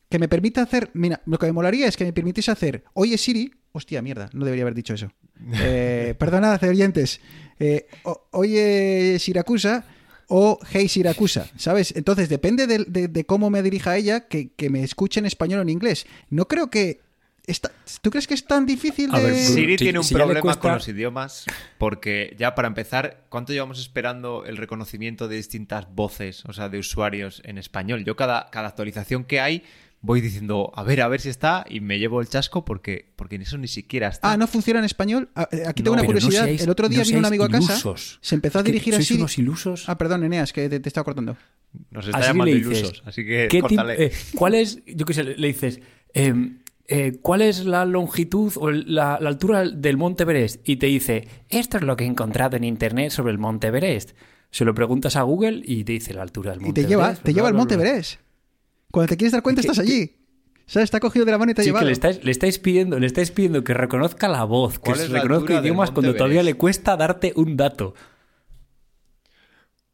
[SPEAKER 1] que me permita hacer. Mira, lo que me molaría es que me permitiese hacer. Oye, Siri. Hostia, mierda, no debería haber dicho eso. Eh, perdonad, oyentes. Eh, o- oye, Siracusa. O Hey Siracusa, ¿sabes? Entonces depende de, de- de cómo me dirija a ella que, que me escuche en español o en inglés. No creo que. Está, ¿Tú crees que es tan difícil
[SPEAKER 3] A
[SPEAKER 1] de.?
[SPEAKER 3] ver,
[SPEAKER 4] Siri
[SPEAKER 3] si-
[SPEAKER 4] tiene un
[SPEAKER 3] si
[SPEAKER 4] problema
[SPEAKER 3] cuesta-
[SPEAKER 4] con los idiomas porque ya para empezar, ¿cuánto llevamos esperando el reconocimiento de distintas voces, o sea, de usuarios en español? Yo cada, cada actualización que hay voy diciendo, a ver, a ver si está y me llevo el chasco porque, porque en eso ni siquiera está.
[SPEAKER 1] Ah, ¿no funciona en español? Ah, eh, Aquí tengo
[SPEAKER 3] No,
[SPEAKER 1] una
[SPEAKER 3] no
[SPEAKER 1] curiosidad.
[SPEAKER 3] seáis-
[SPEAKER 1] el otro día
[SPEAKER 3] no
[SPEAKER 1] vino un amigo a casa,
[SPEAKER 3] ilusos.
[SPEAKER 1] se empezó a dirigir a
[SPEAKER 3] sois
[SPEAKER 1] Siri.
[SPEAKER 3] unos ilusos.
[SPEAKER 1] Ah, perdón, Eneas, que te, te estaba cortando.
[SPEAKER 4] Nos está
[SPEAKER 3] Así
[SPEAKER 4] llamando
[SPEAKER 3] le dices,
[SPEAKER 4] ilusos, así que
[SPEAKER 3] ¿qué
[SPEAKER 4] córtale.
[SPEAKER 3] eh, ¿Cuál es, yo qué sé, le dices, eh, eh, ¿cuál es la longitud o la, la altura del Monte Everest? Y te dice, esto es lo que he encontrado en internet sobre el Monte Everest. Se lo preguntas a Google y te dice la altura del
[SPEAKER 1] Y
[SPEAKER 3] Monte
[SPEAKER 1] te lleva,
[SPEAKER 3] Everest.
[SPEAKER 1] te lleva al Monte. Everest. Cuando te quieres dar cuenta,
[SPEAKER 3] ¿Qué-
[SPEAKER 1] estás allí. ¿Sabes? Está cogido de la mano y te ha
[SPEAKER 3] Sí,
[SPEAKER 1] llevado.
[SPEAKER 3] que le estáis, le estáis pidiendo, le estáis pidiendo que reconozca la voz, que
[SPEAKER 4] ¿Cuál es
[SPEAKER 3] reconozca idiomas cuando todavía le cuesta darte un dato.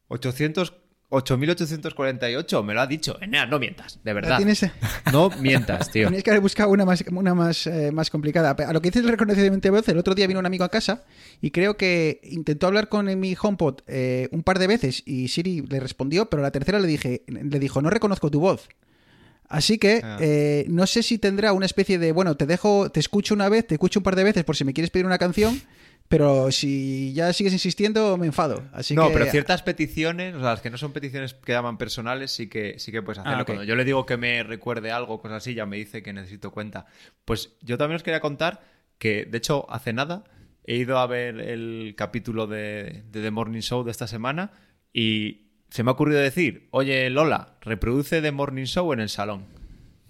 [SPEAKER 4] 800 8.848, me lo ha dicho. Enea, no mientas, de verdad.
[SPEAKER 1] tienes-
[SPEAKER 4] No mientas, tío.
[SPEAKER 1] Tenías que haber buscado una más, una más, eh, más complicada. A lo que dices el reconocimiento de voz, el otro día vino un amigo a casa y creo que intentó hablar con mi HomePod eh, un par de veces y Siri le respondió, pero la tercera le dije, le dijo, no reconozco tu voz. Así que
[SPEAKER 4] Ah.
[SPEAKER 1] eh, no sé si tendrá una especie de, bueno, te dejo, te escucho una vez, te escucho un par de veces por si me quieres pedir una canción, pero si ya sigues insistiendo me enfado. Así
[SPEAKER 4] no,
[SPEAKER 1] que
[SPEAKER 4] pero ciertas peticiones, o sea, las que no son peticiones que llaman personales, sí que, sí que puedes hacerlo.
[SPEAKER 1] Ah, ok.
[SPEAKER 4] Cuando yo le digo que me recuerde algo, cosas así, ya me dice que necesito cuenta. Pues yo también os quería contar que, de hecho, hace nada he ido a ver el capítulo de, de The Morning Show de esta semana y se me ha ocurrido decir, oye Lola, reproduce The Morning Show en el salón.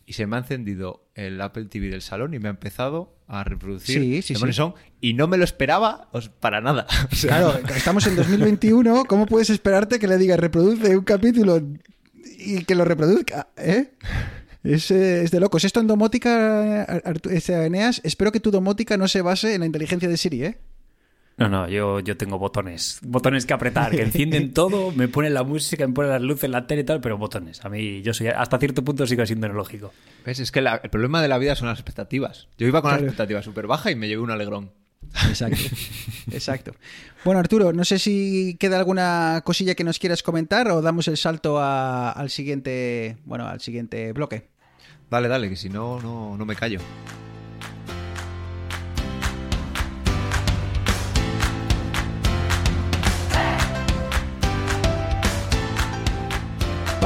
[SPEAKER 4] Y se me ha encendido el Apple TV del salón y me ha empezado a reproducir
[SPEAKER 1] Sí, sí,
[SPEAKER 4] The
[SPEAKER 1] sí.
[SPEAKER 4] Morning Show y no me lo esperaba para nada.
[SPEAKER 1] Claro, estamos en 2021, ¿cómo puedes esperarte que le digas reproduce un capítulo y que lo reproduzca? ¿eh? Es, eh, es de locos. Esto en domótica, Eneas, espero que tu domótica no se base en la inteligencia de Siri, ¿eh?
[SPEAKER 3] No, no, yo, yo tengo botones. Botones que apretar, que encienden todo, me ponen la música, me ponen las luces, la tele y tal, pero botones. A mí, yo soy, hasta cierto punto sigo siendo analógico.
[SPEAKER 4] ¿Ves? Es que la- el problema de la vida son las expectativas. Yo iba con
[SPEAKER 1] Claro.
[SPEAKER 4] las expectativas súper bajas y me llevé un alegrón.
[SPEAKER 1] Exacto. Exacto. Bueno, Arturo, no sé si queda alguna cosilla que nos quieras comentar o damos el salto a- al siguiente, bueno, al siguiente bloque.
[SPEAKER 4] Dale, dale, que si no, no, no me callo.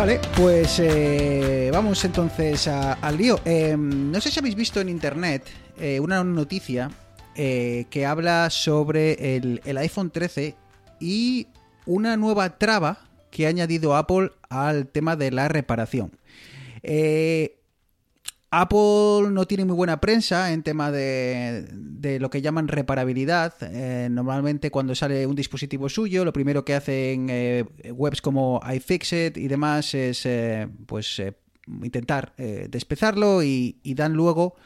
[SPEAKER 1] Vale, pues eh, vamos entonces a- al lío. Eh, no sé si habéis visto en internet eh, una noticia eh, que habla sobre el, iPhone 13 y una nueva traba que ha añadido Apple al tema de la reparación. Apple no tiene muy buena prensa en tema de, de lo que llaman reparabilidad. Eh, normalmente cuando sale un dispositivo suyo, lo primero que hacen eh, webs como iFixit y demás es eh, pues intentar despezarlo y, dan luego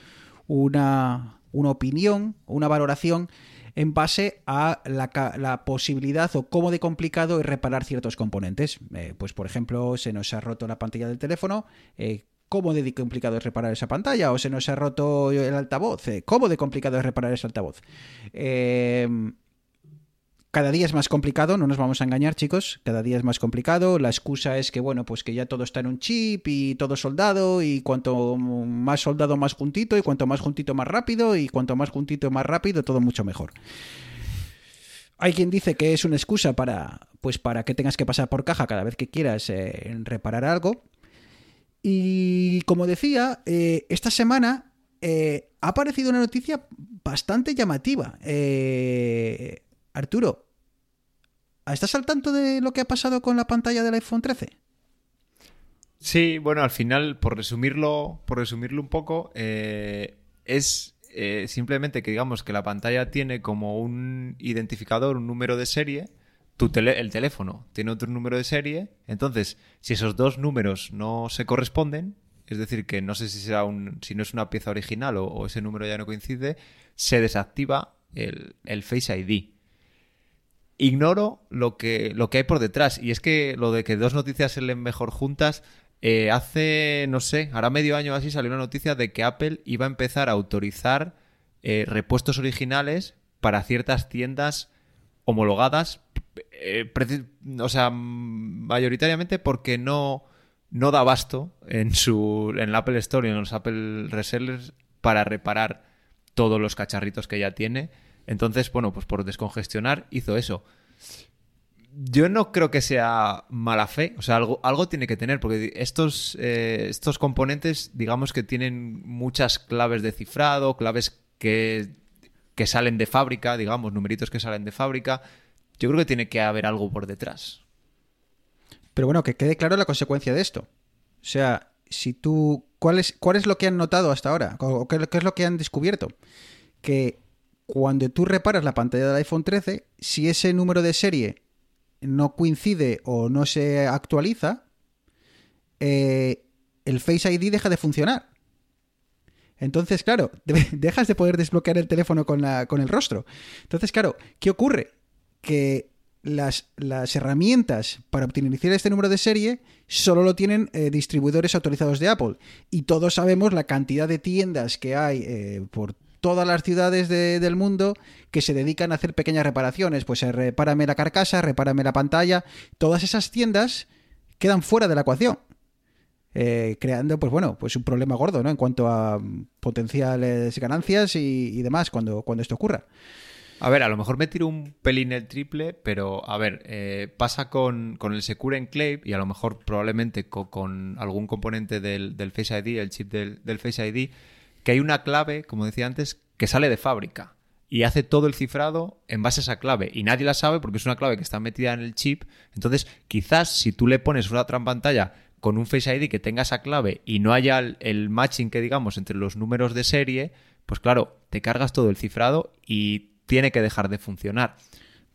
[SPEAKER 1] una, una opinión, una valoración en base a la, la posibilidad o cómo de complicado es reparar ciertos componentes. Pues, por ejemplo, se nos ha roto la pantalla del teléfono. ¿Cómo de complicado es reparar esa pantalla? ¿O se nos ha roto el altavoz? eh, ¿Cómo de complicado es reparar ese altavoz? Eh, cada día es más complicado, no nos vamos a engañar, chicos. Cada día es más complicado. La excusa es que, bueno, pues que ya todo está en un chip y todo soldado. Y cuanto más soldado, más juntito. Y cuanto más juntito, más rápido. Y cuanto más juntito, más rápido, todo mucho mejor. Hay quien dice que es una excusa para, pues para que tengas que pasar por caja cada vez que quieras eh, reparar algo. Y como decía, eh, esta semana eh, ha aparecido una noticia bastante llamativa. Eh, Arturo, ¿estás al tanto de lo que ha pasado con la pantalla del iPhone 13?
[SPEAKER 4] Sí, bueno, al final, por resumirlo, por resumirlo un poco, eh, es simplemente que digamos que la pantalla tiene como un identificador, un número de serie. Tu tele- el teléfono tiene otro número de serie. Entonces, si esos dos números no se corresponden, es decir, que no sé si será si no es una pieza original o, ese número ya no coincide, se desactiva el, el Face ID. Ignoro lo que, lo que hay por detrás. Y es que lo de que dos noticias se leen mejor juntas, eh, hace, no sé, ahora medio año así salió una noticia de que Apple iba a empezar a autorizar eh, repuestos originales para ciertas tiendas homologadas, eh, o sea, mayoritariamente porque no, no da abasto en, su, en el Apple Store y en los Apple Resellers para reparar todos los cacharritos que ya tiene. Entonces, bueno, pues por descongestionar hizo eso. Yo no creo que sea mala fe, o sea, algo, algo tiene que tener, porque estos, eh, estos componentes, digamos que tienen muchas claves de cifrado, claves que, que salen de fábrica, digamos, numeritos que salen de fábrica. Yo creo que tiene que haber algo por detrás.
[SPEAKER 1] Pero bueno, que quede claro la consecuencia de esto. O sea, si tú. ¿Cuál es, cuál es lo que han notado hasta ahora? ¿O qué, es lo que han descubierto? Que cuando tú reparas la pantalla del iPhone 13, si ese número de serie no coincide o no se actualiza, eh, el Face ID deja de funcionar. Entonces, claro, de- dejas de poder desbloquear el teléfono con, la, con el rostro. Entonces, claro, ¿qué ocurre? Que las, las herramientas para optimizar este número de serie solo lo tienen eh, distribuidores autorizados de Apple. Y todos sabemos la cantidad de tiendas que hay eh, por todas las ciudades de- del mundo que se dedican a hacer pequeñas reparaciones. Pues eh, repárame la carcasa, repárame la pantalla. Todas esas tiendas quedan fuera de la ecuación. eh, creando, pues bueno, pues un problema gordo, ¿no? En cuanto a potenciales ganancias y, y demás cuando, cuando esto ocurra.
[SPEAKER 4] A ver, a lo mejor me tiro un pelín el triple, pero a ver, eh, pasa con, con el Secure Enclave y a lo mejor probablemente co- con, algún componente del, del Face ID, el chip del, del Face ID, que hay una clave, como decía antes, que sale de fábrica y hace todo el cifrado en base a esa clave y nadie la sabe porque es una clave que está metida en el chip. Entonces, quizás si tú le pones una otra pantalla con un Face ID que tenga esa clave y no haya el matching que digamos entre los números de serie, pues claro, te cargas todo el cifrado y tiene que dejar de funcionar.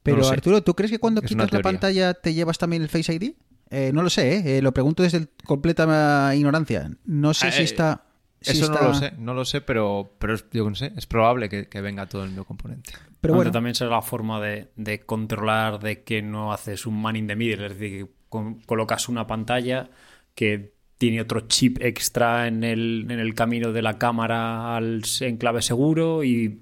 [SPEAKER 1] Pero
[SPEAKER 4] No.
[SPEAKER 1] Arturo, ¿tú crees que cuando
[SPEAKER 4] Es
[SPEAKER 1] quitas la pantalla te llevas también el Face ID? Eh, no lo sé, ¿eh? Eh, lo pregunto desde completa ignorancia. No sé si
[SPEAKER 4] Eh,
[SPEAKER 1] está... si
[SPEAKER 4] Eso no lo sé, no lo sé, pero, pero es- yo no sé, es probable que, que venga todo el mismo componente.
[SPEAKER 1] Pero bueno,
[SPEAKER 3] también será la forma de, de controlar de que no haces un man in the middle, es decir, que con- colocas una pantalla que tiene otro chip extra en el, en el camino de la cámara al enclave seguro y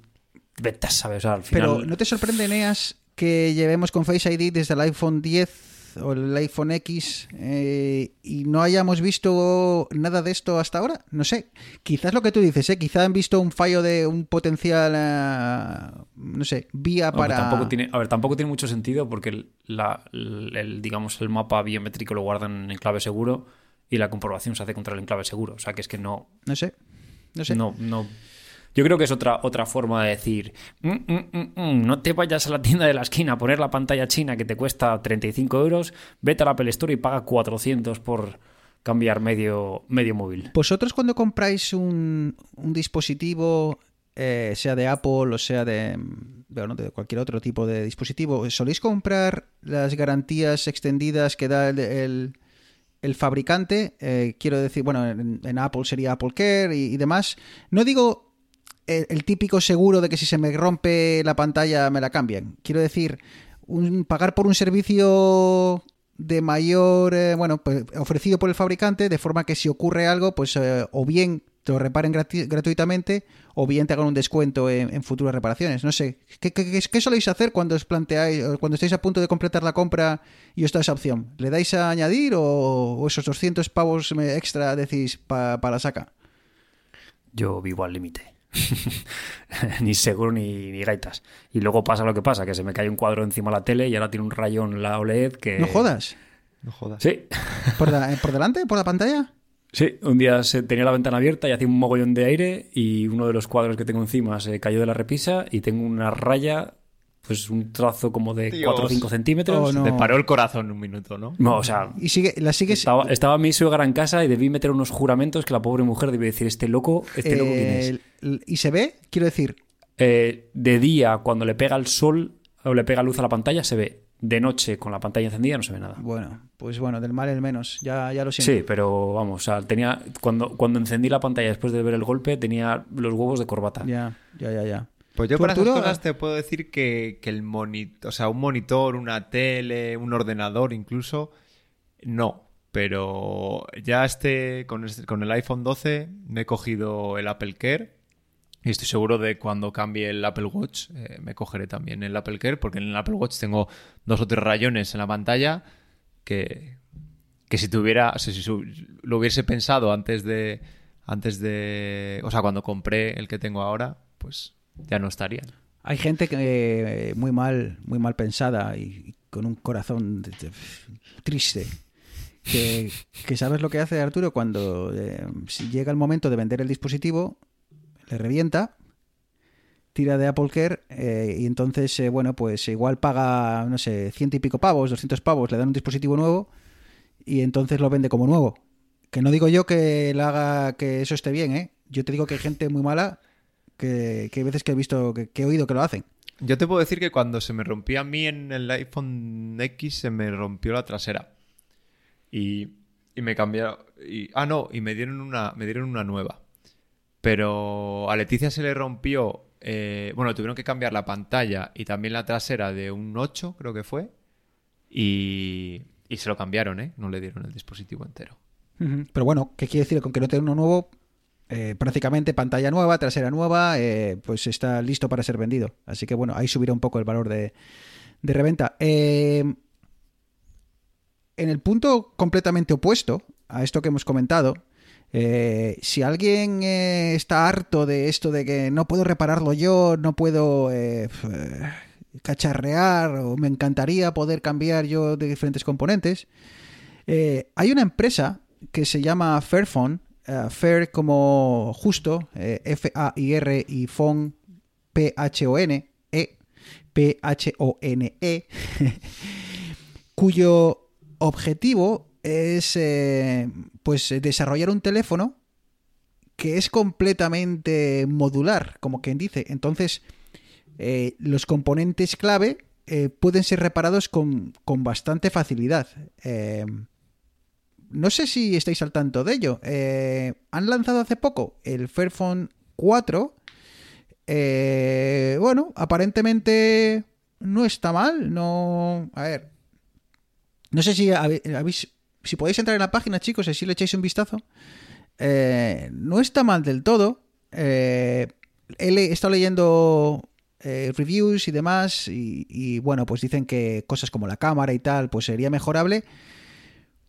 [SPEAKER 3] vete a saber, o sea, al final...
[SPEAKER 1] pero ¿no te sorprende, Eneas, que llevemos con Face ID desde el iPhone 10 o el iPhone X eh, y no hayamos visto nada de esto hasta ahora? No sé. Quizás lo que tú dices, ¿eh? Quizás han visto un fallo de un potencial, eh, no sé, vía para...
[SPEAKER 3] tampoco tiene, a ver, tampoco tiene mucho sentido porque el, la- el- el, digamos, el mapa biométrico lo guardan en enclave seguro y la comprobación se hace contra el enclave seguro. O sea que es que no,
[SPEAKER 1] No sé. No sé.
[SPEAKER 3] No, no. Yo creo que es otra, otra forma de decir, "Mm, mm, mm, no te vayas a la tienda de la esquina a poner la pantalla china que te cuesta 35 euros, vete a la Apple Store y paga 400 por cambiar medio, medio móvil.
[SPEAKER 1] ¿Vosotros cuando compráis un, un dispositivo, eh, sea de Apple o sea de, bueno, de cualquier otro tipo de dispositivo, ¿soléis comprar las garantías extendidas que da el, el- fabricante? Eh, quiero decir, bueno, en, Apple sería Apple Care y demás. No digo el, típico seguro de que si se me rompe la pantalla me la cambian. Quiero decir, un, pagar por un servicio de mayor, eh, bueno, pues ofrecido por el fabricante, de forma que si ocurre algo, pues eh, o bien te lo reparen gratuitamente o bien te hagan un descuento en, futuras reparaciones. No sé, ¿qué, soléis hacer cuando os planteáis, o cuando estáis a punto de completar la compra y os da esa opción? ¿Le dais a añadir o, esos 200 pavos eh, extra decís para la saca?
[SPEAKER 3] Yo vivo al límite. ni seguro ni, ni gaitas. Y luego pasa lo que pasa, que se me cae un cuadro encima de la tele y ahora tiene un rayón la OLED que...
[SPEAKER 1] No jodas.
[SPEAKER 4] No jodas.
[SPEAKER 3] Sí,
[SPEAKER 1] ¿Por, la- eh, ¿Por delante? ¿Por la pantalla?
[SPEAKER 3] Sí, un día se tenía la ventana abierta y hacía un mogollón de aire y uno de los cuadros que tengo encima se cayó de la repisa y tengo una raya, pues un trazo como de
[SPEAKER 4] Dios.
[SPEAKER 3] 4 o 5 centímetros.
[SPEAKER 1] Oh, no.
[SPEAKER 4] Te paró el corazón un minuto, ¿no?
[SPEAKER 3] No, o sea,
[SPEAKER 1] Y sigue, la sigues...
[SPEAKER 3] estaba, estaba mi suegra en casa y debí meter unos juramentos que la pobre mujer debía decir, este loco, este loco quién es.
[SPEAKER 1] eh, y se ve, quiero decir,
[SPEAKER 3] Eh, de día, cuando le pega el sol o le pega luz a la pantalla, se ve. de noche con la pantalla encendida no se ve nada.
[SPEAKER 1] Bueno, pues bueno, del mal el menos. Ya, ya lo siento.
[SPEAKER 3] Sí, pero vamos, o sea, tenía cuando, cuando encendí la pantalla después de ver el golpe tenía los huevos de corbata.
[SPEAKER 1] Ya, ya, ya, ya.
[SPEAKER 4] Pues yo
[SPEAKER 1] ¿Tú,
[SPEAKER 4] para esas cosas te puedo decir que, que el monitor, o sea, un monitor, una tele, un ordenador incluso, no. Pero ya este con, este- con el iPhone 12 me he cogido el Apple Care y estoy seguro de cuando cambie el Apple Watch eh, me cogeré también el Apple Care porque en el Apple Watch tengo dos o tres rayones en la pantalla que, que si tuviera, o sea, si lo hubiese pensado antes de, antes de, o sea, cuando compré el que tengo ahora, pues ya no estarían.
[SPEAKER 1] Hay gente que eh, muy mal, muy mal pensada y, con un corazón triste. Que, sabes lo que hace Arturo cuando eh, llega el momento de vender el dispositivo, le revienta, tira de Apple Care eh, y entonces, bueno, pues igual paga, no sé, ciento y pico pavos, 200 pavos, le dan un dispositivo nuevo y entonces lo vende como nuevo. Que no digo yo que le haga que eso esté bien, ¿eh? Yo te digo que hay gente muy mala que, que hay veces que he visto, que, que he oído que lo hacen.
[SPEAKER 4] Yo te puedo decir que cuando se me rompió a mí en el iPhone X, se me rompió la trasera. Y, y me cambiaron. Y, ah, no, y me dieron una, me dieron una nueva. Pero a Leticia se le rompió. eh, bueno, tuvieron que cambiar la pantalla y también la trasera de un 8, creo que fue. Y, y se lo cambiaron, ¿eh? No le dieron el dispositivo entero.
[SPEAKER 1] Pero bueno, ¿qué quiere decir? Con que no tenga uno nuevo, eh, prácticamente pantalla nueva, trasera nueva, eh, pues está listo para ser vendido. Así que bueno, ahí subirá un poco el valor de, de reventa. Eh, en el punto completamente opuesto a esto que hemos comentado, si alguien está harto de esto de que no puedo repararlo yo, no puedo cacharrear o me encantaría poder cambiar yo de diferentes componentes, hay una empresa que se llama Fairphone, eh, Fair como justo, eh, F-A-I-R y Phone, P-H-O-N, E, P-H-O-N-E, cuyo objetivo es eh, pues desarrollar un teléfono que es completamente modular, como quien dice. Entonces, los componentes clave pueden ser reparados con, con bastante facilidad. No sé si estáis al tanto de ello. Eh, han lanzado hace poco el Fairphone 4. Eh, bueno, aparentemente no está mal. No. A ver. No sé si habéis. Si podéis entrar en la página, chicos, así le echáis un vistazo. Eh, no está mal del todo. Eh, he, estado leyendo eh, reviews y demás. Y, bueno, pues dicen que cosas como la cámara y tal, pues sería mejorable.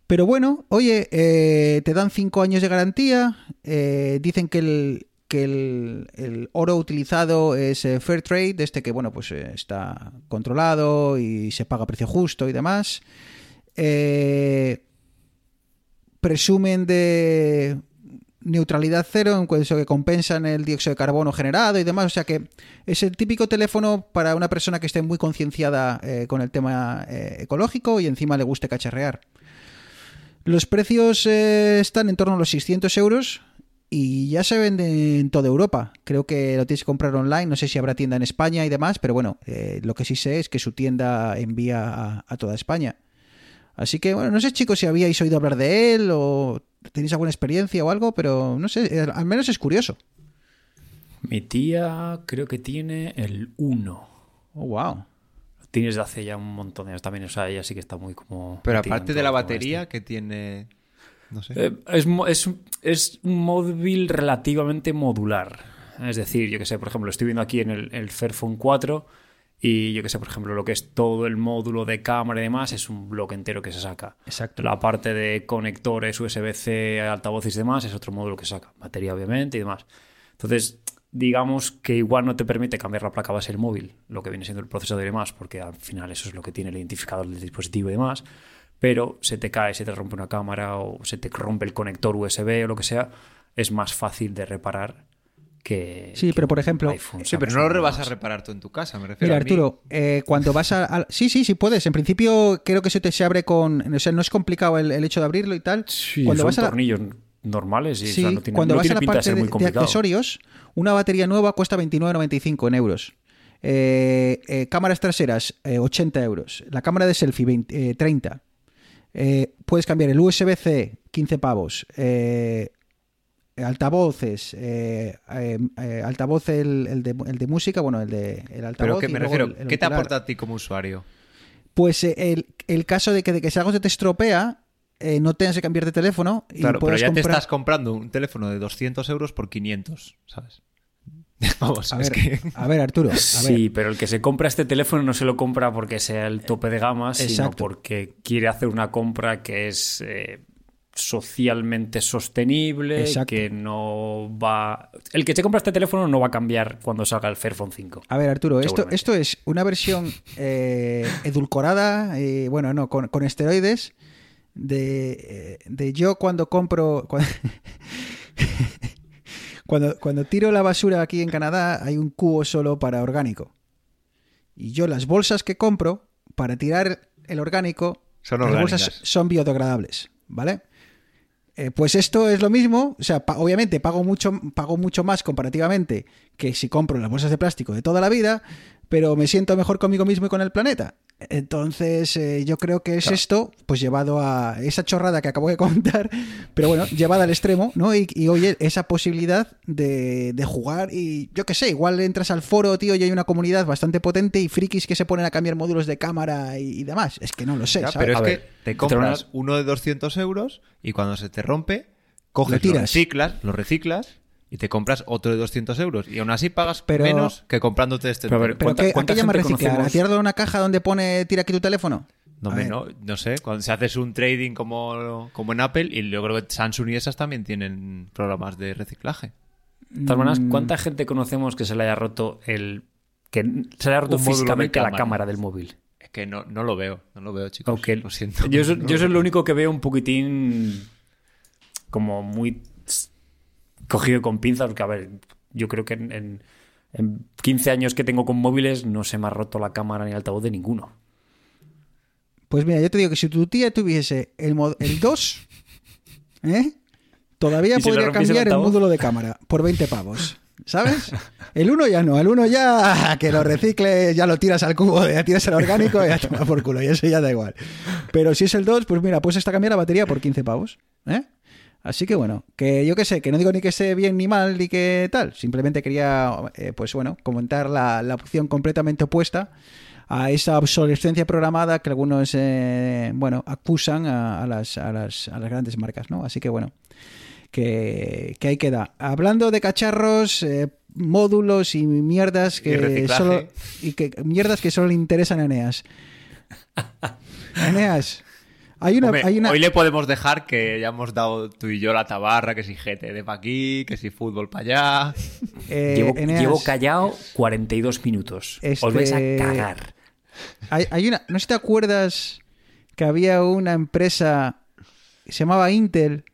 [SPEAKER 1] Pero bueno, oye, eh, te dan 5 años de garantía. eh, dicen que el, que el, oro utilizado es eh, fair trade, de este que bueno, pues eh, está controlado y se paga a precio justo y demás. Presumen de neutralidad cero en cuanto a que compensan el dióxido de carbono generado y demás. O sea que es el típico teléfono para una persona que esté muy concienciada con el tema ecológico y encima le guste cacharrear. Los precios eh, están en torno a los 600 euros y ya se vende en toda Europa. Creo que lo tienes que comprar online. No sé si habrá tienda en España y demás, pero bueno, eh, lo que sí sé es que su tienda envía a, a toda España. Así que, bueno, no sé, chicos, si habíais oído hablar de él o tenéis alguna experiencia o algo, pero no sé, eh, al menos es curioso.
[SPEAKER 3] Mi tía creo que tiene el 1.
[SPEAKER 1] Oh, wow.
[SPEAKER 3] Tienes de hace ya un montón de años también. O sea, ella sí que está muy como.
[SPEAKER 4] Pero aparte de la
[SPEAKER 3] tema
[SPEAKER 4] batería
[SPEAKER 3] este.
[SPEAKER 4] que tiene. No sé.
[SPEAKER 3] Eh, es, es, un- es un móvil relativamente modular. Es decir, yo que sé, por ejemplo, estoy viendo aquí en el, el Fairphone 4 y yo que sé, por ejemplo, lo que es todo el módulo de cámara y demás es un bloque entero que se saca.
[SPEAKER 1] Exacto.
[SPEAKER 3] La parte de conectores USB-C, altavoces y demás es otro módulo que se saca. Batería, obviamente, y demás. Entonces, digamos que igual no te permite cambiar la placa base del móvil, lo que viene siendo el procesador y demás, porque al final eso es lo que tiene el identificador del dispositivo y demás. Pero se te cae, se te rompe una cámara o se te rompe el conector USB o lo que sea, es más fácil de reparar que.
[SPEAKER 1] Sí,
[SPEAKER 3] que
[SPEAKER 1] pero por ejemplo-
[SPEAKER 3] iPhone,
[SPEAKER 4] Sí, pero no lo rebas a reparar tú en tu casa, me refiero
[SPEAKER 1] Mira,
[SPEAKER 4] a mí.
[SPEAKER 1] Arturo, eh, cuando vas a, a- Sí, sí, sí puedes. En principio creo que se te se abre con... O sea, no es complicado el, el hecho de abrirlo y tal.
[SPEAKER 3] Sí,
[SPEAKER 1] cuando
[SPEAKER 3] son
[SPEAKER 1] vas a la...
[SPEAKER 3] normales y o
[SPEAKER 1] Sí,
[SPEAKER 3] sea, no tiene,
[SPEAKER 1] cuando
[SPEAKER 3] no
[SPEAKER 1] vas
[SPEAKER 3] tiene
[SPEAKER 1] a la
[SPEAKER 3] pinta de
[SPEAKER 1] parte
[SPEAKER 3] ser
[SPEAKER 1] de,
[SPEAKER 3] muy
[SPEAKER 1] de
[SPEAKER 3] complicado.
[SPEAKER 1] accesorios, una batería nueva cuesta 29,95 en euros. Eh, eh, cámaras traseras, eh, 80 euros. La cámara de selfie, 20, eh, 30. Eh, puedes cambiar el USB-C, 15 pavos. Eh, altavoces, eh, eh, eh, altavoz el, el de, el de música, bueno, el de el altavoz.
[SPEAKER 4] Pero que me refiero,
[SPEAKER 1] el- el
[SPEAKER 4] ¿qué te aporta a ti como usuario?
[SPEAKER 1] Pues eh, el, el caso de que, de que si algo se te estropea, eh, no tengas que cambiar de teléfono y
[SPEAKER 4] Claro, pero ya te
[SPEAKER 1] comprar...
[SPEAKER 4] estás comprando un teléfono de 200 euros por 500, ¿sabes? Vamos,
[SPEAKER 1] A ver,
[SPEAKER 4] que...
[SPEAKER 1] a ver, Arturo. A ver.
[SPEAKER 3] Sí, pero el que se compra este teléfono no se lo compra porque sea el tope de gama, sino
[SPEAKER 1] Exacto.
[SPEAKER 3] porque quiere hacer una compra que es eh, socialmente sostenible,
[SPEAKER 1] Exacto.
[SPEAKER 3] que no va... El que se compra este teléfono no va a cambiar cuando salga el Fairphone 5.
[SPEAKER 1] A ver, Arturo, esto, esto es una versión eh, edulcorada, eh, bueno, no, con, con esteroides, de, eh, de yo cuando compro... Cuando, cuando, cuando tiro la basura aquí en Canadá hay un cubo solo para orgánico. Y yo las bolsas que compro para tirar el orgánico,
[SPEAKER 4] Son
[SPEAKER 1] las bolsas son biodegradables, ¿vale? Eh, pues esto es lo mismo, o sea, pa- obviamente pago mucho, pago mucho más comparativamente que si compro las bolsas de plástico de toda la vida, pero me siento mejor conmigo mismo y con el planeta. Entonces, eh, yo creo que es esto, pues llevado a esa chorrada que acabo de contar, pero bueno, llevada al extremo, ¿no? Y, y oye, esa posibilidad de, de jugar y yo qué sé, igual entras al foro, tío, y hay una comunidad bastante potente y frikis que se ponen a cambiar módulos de cámara y, y demás. Es que no lo sé,
[SPEAKER 4] Ya,
[SPEAKER 1] ¿sabes?
[SPEAKER 4] pero es
[SPEAKER 3] A
[SPEAKER 4] que
[SPEAKER 3] ver,
[SPEAKER 4] te compras uno de 200 euros y cuando se te rompe, coges,
[SPEAKER 1] Lo
[SPEAKER 4] lo,
[SPEAKER 1] tiras.
[SPEAKER 4] reciclas, lo reciclas y te compras otro de 200 euros. Y aún así pagas
[SPEAKER 1] Pero-
[SPEAKER 4] menos que comprándote este.
[SPEAKER 3] Pero a.
[SPEAKER 1] ¿Pero
[SPEAKER 3] ¿Cuánta-
[SPEAKER 1] qué, ¿a
[SPEAKER 3] cuánta
[SPEAKER 1] qué llama
[SPEAKER 3] gente
[SPEAKER 1] reciclar? ¿A tirar de una caja donde pone tira aquí tu teléfono?
[SPEAKER 4] No,
[SPEAKER 1] A ver.
[SPEAKER 4] no, no sé, cuando se haces un trading como, como en Apple, y yo creo que Samsung y esas también tienen programas de reciclaje.
[SPEAKER 1] Mm.
[SPEAKER 3] ¿cuánta gente conocemos que se le haya roto el... que se le haya roto
[SPEAKER 4] Un
[SPEAKER 3] físicamente la
[SPEAKER 4] cámara.
[SPEAKER 3] del móvil?
[SPEAKER 4] Es que no, no lo veo, no lo veo, chicos. Lo siento.
[SPEAKER 3] Yo,
[SPEAKER 4] No
[SPEAKER 3] yo
[SPEAKER 4] lo
[SPEAKER 3] soy lo único que veo un poquitín como muy cogido con pinzas, porque a ver, yo creo que en, en- en 15 años que tengo con móviles no se me ha roto la cámara ni el altavoz de ninguno.
[SPEAKER 1] Pues mira, yo te digo que si tu tía tuviese el, el 2, ¿eh? todavía
[SPEAKER 3] ¿Y si le
[SPEAKER 1] podría
[SPEAKER 3] el
[SPEAKER 1] cambiar el, módulo de cámara por 20 pavos. ¿Sabes? El 1 ya no, el 1 ya que lo recicles, ya lo tiras al cubo, ya tiras al orgánico y ya toma por culo, y eso ya da igual. Pero si es el 2, pues mira, pues hasta cambiar la batería por 15 pavos. ¿eh? Así que bueno, que yo qué sé, que no digo ni que esté bien ni mal ni que tal, simplemente quería, eh, pues bueno, comentar la, la opción completamente opuesta a esa obsolescencia programada que algunos, eh, bueno, acusan a, a las, a, las, a las grandes marcas, ¿no? Así que bueno, que, que ahí queda. Hablando de cacharros, eh, módulos y mierdas que solo y que mierdas que solo le interesan a Eneas. Eneas, hay una,
[SPEAKER 4] Hombre,
[SPEAKER 1] hay una
[SPEAKER 4] Hoy le podemos dejar que ya hemos dado tú y yo la tabarra, que si GT para aquí, que si fútbol para allá.
[SPEAKER 1] eh,
[SPEAKER 3] llevo,
[SPEAKER 1] Eneas,
[SPEAKER 3] llevo callado 42 minutos.
[SPEAKER 1] Este-
[SPEAKER 3] Os vais a cagar.
[SPEAKER 1] Hay, hay una, ¿No sé si te acuerdas que había una empresa que se llamaba Intel?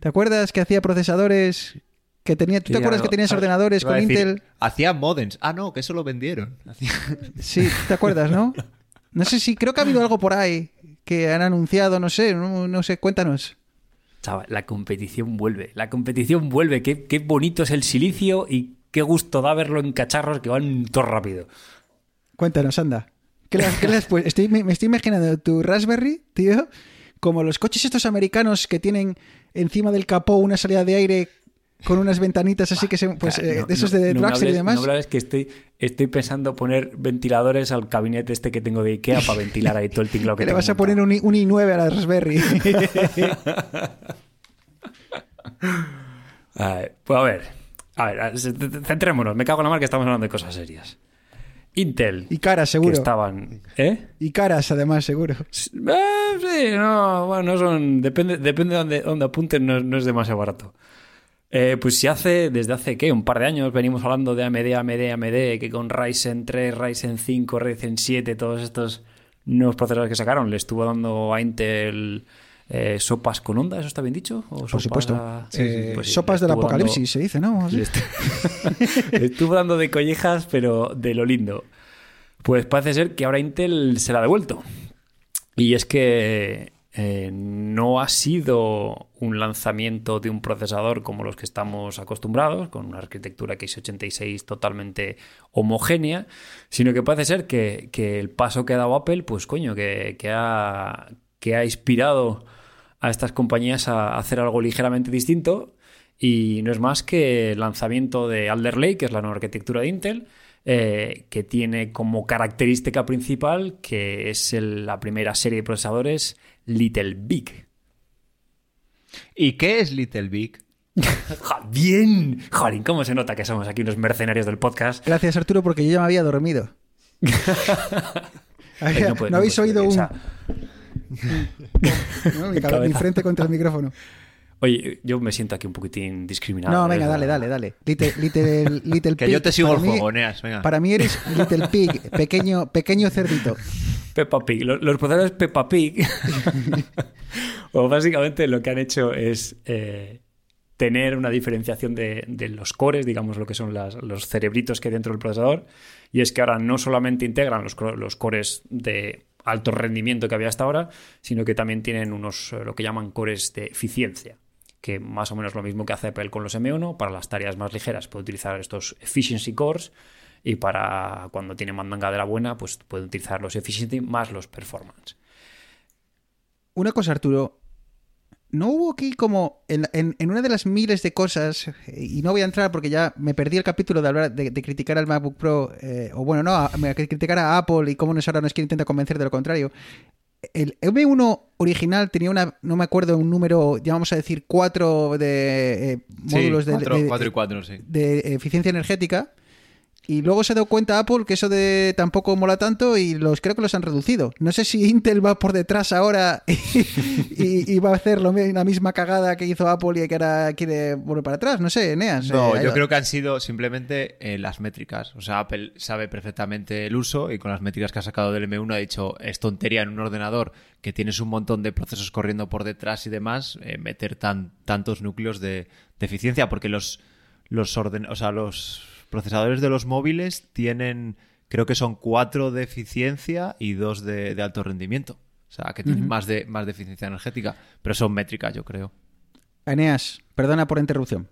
[SPEAKER 1] ¿Te acuerdas que hacía procesadores que tenía? ¿Tú te acuerdas que tenías
[SPEAKER 3] algo-
[SPEAKER 1] ordenadores con
[SPEAKER 4] decir,
[SPEAKER 1] Intel?
[SPEAKER 4] Hacía modems. Ah, no, que eso lo vendieron. Hacía-
[SPEAKER 1] Sí, ¿te acuerdas, no? No sé si creo que ha habido algo por ahí que han anunciado, no sé, no, no sé, cuéntanos.
[SPEAKER 3] Chaval, la competición vuelve. La competición vuelve. Qué, qué bonito es el silicio y qué gusto da verlo en cacharros que van todo rápido.
[SPEAKER 1] Cuéntanos, anda. ¿Qué le, qué le has puesto? Estoy, me, me estoy imaginando tu Raspberry, tío, como los coches estos americanos que tienen encima del capó una salida de aire con unas ventanitas así que se, pues
[SPEAKER 3] Claro,
[SPEAKER 1] eh,
[SPEAKER 3] no-
[SPEAKER 1] de esos
[SPEAKER 3] no-
[SPEAKER 1] de
[SPEAKER 3] no
[SPEAKER 1] y demás.
[SPEAKER 3] No hables que estoy, estoy pensando poner ventiladores al gabinete este que tengo de Ikea para ventilar ahí todo el tinglado que
[SPEAKER 1] le
[SPEAKER 3] tengo
[SPEAKER 1] vas a
[SPEAKER 3] montado.
[SPEAKER 1] poner un, i- un i9 a la Raspberry.
[SPEAKER 3] A ver, pues a ver, a ver, centrémonos. Me cago en la mar que estamos hablando de cosas serias. Intel,
[SPEAKER 1] y caras,
[SPEAKER 3] que
[SPEAKER 1] seguro.
[SPEAKER 3] estaban, ¿eh?
[SPEAKER 1] Y caras, además, seguro.
[SPEAKER 3] Eh, sí, no, bueno, no son. Depende, depende de dónde, dónde apunten, no, no es demasiado barato. Eh, pues si hace, desde hace, ¿qué? Un par de años venimos hablando de AMD, AMD, AMD, que con Ryzen 3, Ryzen 5, Ryzen 7, todos estos nuevos procesadores que sacaron, le estuvo dando a Intel eh, sopas con onda, ¿eso está bien dicho? ¿O
[SPEAKER 1] Por
[SPEAKER 3] sopas
[SPEAKER 1] supuesto.
[SPEAKER 3] a-
[SPEAKER 1] Eh,
[SPEAKER 3] Pues sí,
[SPEAKER 1] sopas del
[SPEAKER 3] dando-
[SPEAKER 1] apocalipsis, se dice, ¿no?
[SPEAKER 3] Le estuvo dando de collejas, pero de lo lindo. Pues parece ser que ahora Intel se la ha devuelto. Y es que eh, no ha sido un lanzamiento de un procesador como los que estamos acostumbrados, con una arquitectura x86 totalmente homogénea, sino que parece ser que, el paso que ha dado Apple, pues coño, que, ha, inspirado a estas compañías a hacer algo ligeramente distinto. Y no es más que el lanzamiento de Alder Lake, que es la nueva arquitectura de Intel, eh, que tiene como característica principal que es la primera serie de procesadores Little Big.
[SPEAKER 4] ¿Y qué es Little Big?
[SPEAKER 3] Bien, Jorín, ¿cómo se nota que somos aquí unos mercenarios del podcast?
[SPEAKER 1] Gracias Arturo, porque yo ya me había dormido. no, habéis oído un... mi frente contra el micrófono.
[SPEAKER 3] Oye, yo me siento aquí un poquitín discriminado.
[SPEAKER 1] No, venga, dale, dale, dale. Little, little, little
[SPEAKER 4] que yo te sigo el juego, Neas, venga.
[SPEAKER 1] Para mí eres Little Pig, pequeño, pequeño cerdito.
[SPEAKER 3] Peppa Pig. Los, los procesadores Peppa Pig, o básicamente lo que han hecho es eh, tener una diferenciación de, los cores, digamos lo que son los cerebritos que hay dentro del procesador, y es que ahora no solamente integran los, los cores de alto rendimiento que había hasta ahora, sino que también tienen unos, eh, lo que llaman cores de eficiencia que más o menos lo mismo que hace Apple con los M1, para las tareas más ligeras puede utilizar estos efficiency cores y para cuando tiene mandanga de la buena, pues puede utilizar los efficiency más los performance.
[SPEAKER 1] Una cosa, Arturo, ¿no hubo aquí como en, una de las miles de cosas, y no voy a entrar porque ya me perdí el capítulo de hablar de, criticar al MacBook Pro, eh, o bueno, no, me criticar a Apple y cómo nos ahora nos quiere intentar convencer de lo contrario el M1 original tenía una, no me acuerdo, un número, ya vamos a decir, cuatro de eh, módulos de, de, eficiencia energética. Y luego se dio cuenta Apple que eso de tampoco mola tanto y los creo que los han reducido. No sé si Intel va por detrás ahora y, va a hacer lo, la misma cagada que hizo Apple y que ahora quiere volver para atrás. No sé, Eneas.
[SPEAKER 4] No, eh, yo creo que han sido simplemente eh, las métricas. O sea, Apple sabe perfectamente el uso y con las métricas que ha sacado del M1 ha dicho es tontería en un ordenador que tienes un montón de procesos corriendo por detrás y demás, eh, meter tan, tantos núcleos de, eficiencia porque los, los, orden, o sea, los procesadores de los móviles tienen, creo que son cuatro de eficiencia y dos de, alto rendimiento. O sea, que tienen más, de, más de eficiencia energética, pero son métricas, yo creo.
[SPEAKER 1] Eneas, perdona por la interrupción.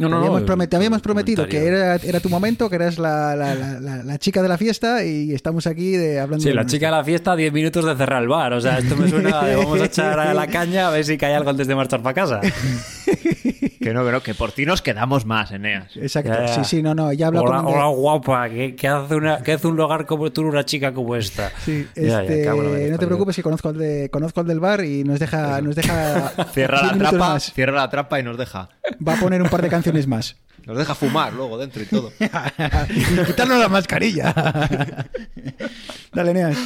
[SPEAKER 1] No, no, no. Te habíamos, prometido que era, tu momento, que eras la, chica de la fiesta y estamos aquí de, hablando.
[SPEAKER 3] Sí, la chica de la fiesta, 10 minutos de cerrar el bar. O sea, esto me suena de vamos a echar a la caña a ver si cae algo antes de marchar para casa.
[SPEAKER 4] que no, que no, que por ti nos quedamos más, Eneas.
[SPEAKER 1] Exacto, sí, sí, no, no, ya hablo
[SPEAKER 3] hola, Hola, guapa, ¿qué, hace una, hace un lugar como tú, una chica como esta?
[SPEAKER 1] Sí, este, no te preocupes que conozco de, conozco el del bar y nos deja... Nos deja
[SPEAKER 4] cierra la trapa, cierra la trapa y nos deja.
[SPEAKER 1] Va a poner un par de canciones más.
[SPEAKER 4] Nos deja fumar luego dentro y todo.
[SPEAKER 1] y quitarnos la mascarilla. Dale, Neas.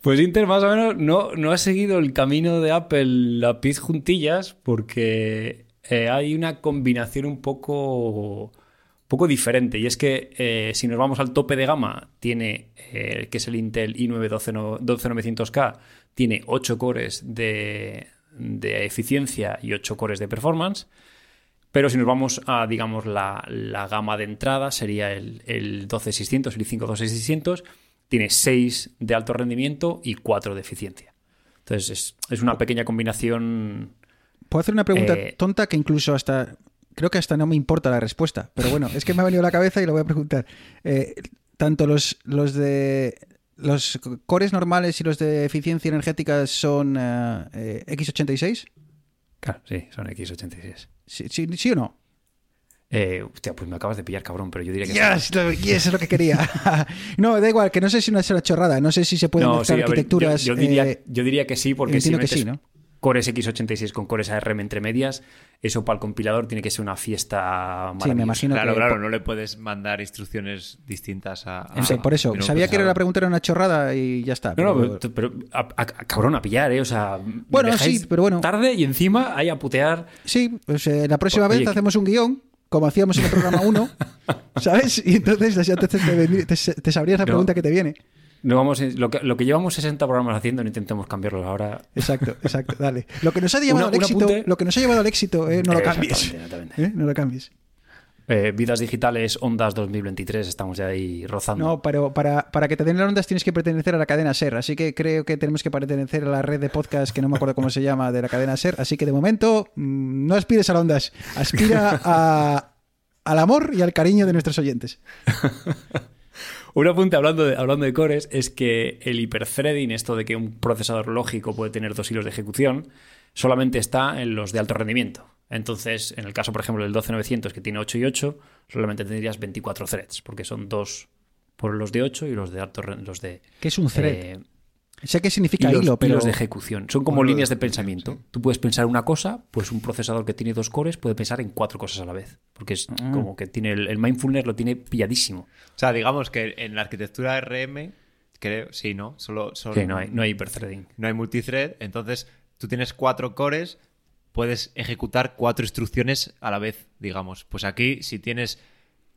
[SPEAKER 3] Pues Inter más o menos no, no ha seguido el camino de Apple la piz juntillas porque eh, hay una combinación un poco, poco diferente. Y es que eh, si nos vamos al tope de gama, tiene, eh, que es el Intel i9 12900K, tiene 8 cores de, de eficiencia y 8 cores de performance. Pero si nos vamos a, digamos, la, gama de entrada, sería el, el 12600, el i5 tiene 6 de alto rendimiento y 4 de eficiencia. Entonces es, una pequeña combinación.
[SPEAKER 1] Puedo hacer una pregunta eh, tonta que incluso hasta. Creo que hasta no me importa la respuesta. Pero bueno, es que me ha venido a la cabeza y lo voy a preguntar. Eh, tanto los, los de. Los cores normales y los de eficiencia energética son eh, X86.
[SPEAKER 3] Claro, sí, son X86.
[SPEAKER 1] ¿Sí, sí, o no?
[SPEAKER 3] Eh, hostia, pues me acabas de pillar, cabrón, pero yo diría que
[SPEAKER 1] sí. Eso es lo que quería. no, da igual, que no sé si no es una chorrada, no sé si se pueden no, arquitecturas.
[SPEAKER 3] yo, diría, eh, yo, diría, que sí, porque si metes que sí, ¿no? Cores X86 con Cores ARM entre medias, eso para el compilador tiene que ser una fiesta
[SPEAKER 1] Sí, me imagino
[SPEAKER 4] claro, Claro, no le puedes mandar instrucciones distintas a...
[SPEAKER 1] por eso, sabía que era la pregunta era una chorrada y ya está.
[SPEAKER 3] Pero... No, pero, cabrón, a pillar, ¿eh? O sea,
[SPEAKER 1] bueno, sí, pero bueno.
[SPEAKER 3] Tarde y encima hay a putear...
[SPEAKER 1] Sí, pues eh, la próxima vez hacemos un guion como hacíamos en el programa 1, ¿sabes? Y entonces ya te, te, sabrías la pregunta que te viene.
[SPEAKER 3] No vamos, lo, que, lo que llevamos 60 programas haciendo, no intentemos cambiarlo ahora.
[SPEAKER 1] Exacto, exacto, dale. Lo que nos ha llevado al éxito, lo que nos ha llevado al éxito, eh, no lo cambies. ¿Eh? No lo cambies.
[SPEAKER 3] Eh, vidas digitales, ondas 2023, estamos ya ahí rozando.
[SPEAKER 1] No, pero para, para que te den las ondas tienes que pertenecer a la cadena SER, así que creo que tenemos que pertenecer a la red de podcast que no me acuerdo cómo se llama de la cadena SER, así que de momento mm, no aspires a las ondas, aspira a, al amor y al cariño de nuestros oyentes.
[SPEAKER 3] Un apunte hablando de, hablando de cores es que el hiperthreading, esto de que un procesador lógico puede tener dos hilos de ejecución, solamente está en los de alto rendimiento. Entonces, en el caso, por ejemplo, del 12900 que tiene 8 y 8, solamente tendrías 24 threads, porque son dos por los de 8 y los de alto los de
[SPEAKER 1] ¿Qué es un thread?
[SPEAKER 3] eh,
[SPEAKER 1] sé que significa
[SPEAKER 3] hilos,
[SPEAKER 1] hilo, pero
[SPEAKER 3] hilos de ejecución. Son como líneas de pensamiento. Tú puedes pensar una cosa, pues un procesador que tiene dos cores puede pensar en cuatro cosas a la vez. Porque es
[SPEAKER 1] Ah.
[SPEAKER 3] como que tiene el, el mindfulness lo tiene pilladísimo.
[SPEAKER 4] O sea, digamos que en la arquitectura RM, creo, sí, ¿no? Solo, solo
[SPEAKER 3] Que no hay, no hay hiperthreading.
[SPEAKER 4] no hay multithread, entonces tú tienes cuatro cores, puedes ejecutar cuatro instrucciones a la vez, digamos. Pues aquí, si tienes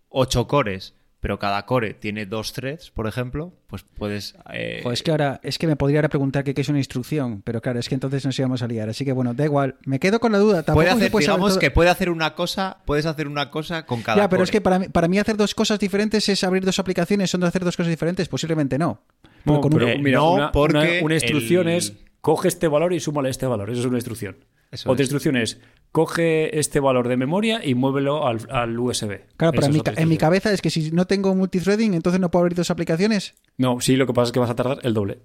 [SPEAKER 4] ocho cores, pero cada core tiene dos threads, por ejemplo, pues puedes... eh,
[SPEAKER 1] es que ahora, es que me podría ahora preguntar qué es una instrucción, pero claro, es que entonces nos íbamos a liar. Así que bueno, da igual. Me quedo con la duda. Tampoco
[SPEAKER 4] puede hacer, digamos que puede hacer una cosa, puedes hacer una cosa con cada
[SPEAKER 1] Ya, pero
[SPEAKER 4] core.
[SPEAKER 1] es que para mí, para mí hacer dos cosas diferentes es abrir dos aplicaciones, son de hacer dos cosas diferentes, posiblemente no. Pero
[SPEAKER 3] No,
[SPEAKER 1] con un-
[SPEAKER 3] pero mira,
[SPEAKER 4] no,
[SPEAKER 3] una,
[SPEAKER 4] porque
[SPEAKER 3] una- una instrucción
[SPEAKER 4] el-
[SPEAKER 3] es coge este valor y súmale este valor. Eso es una instrucción.
[SPEAKER 4] Eso
[SPEAKER 3] Otra
[SPEAKER 4] es.
[SPEAKER 3] instrucción es coge este valor de memoria y muévelo al, al USB.
[SPEAKER 1] Claro, pero en mi, en cabeza es que si no tengo multithreading, entonces no puedo abrir dos aplicaciones.
[SPEAKER 3] No, sí, lo que pasa es que vas a tardar el doble.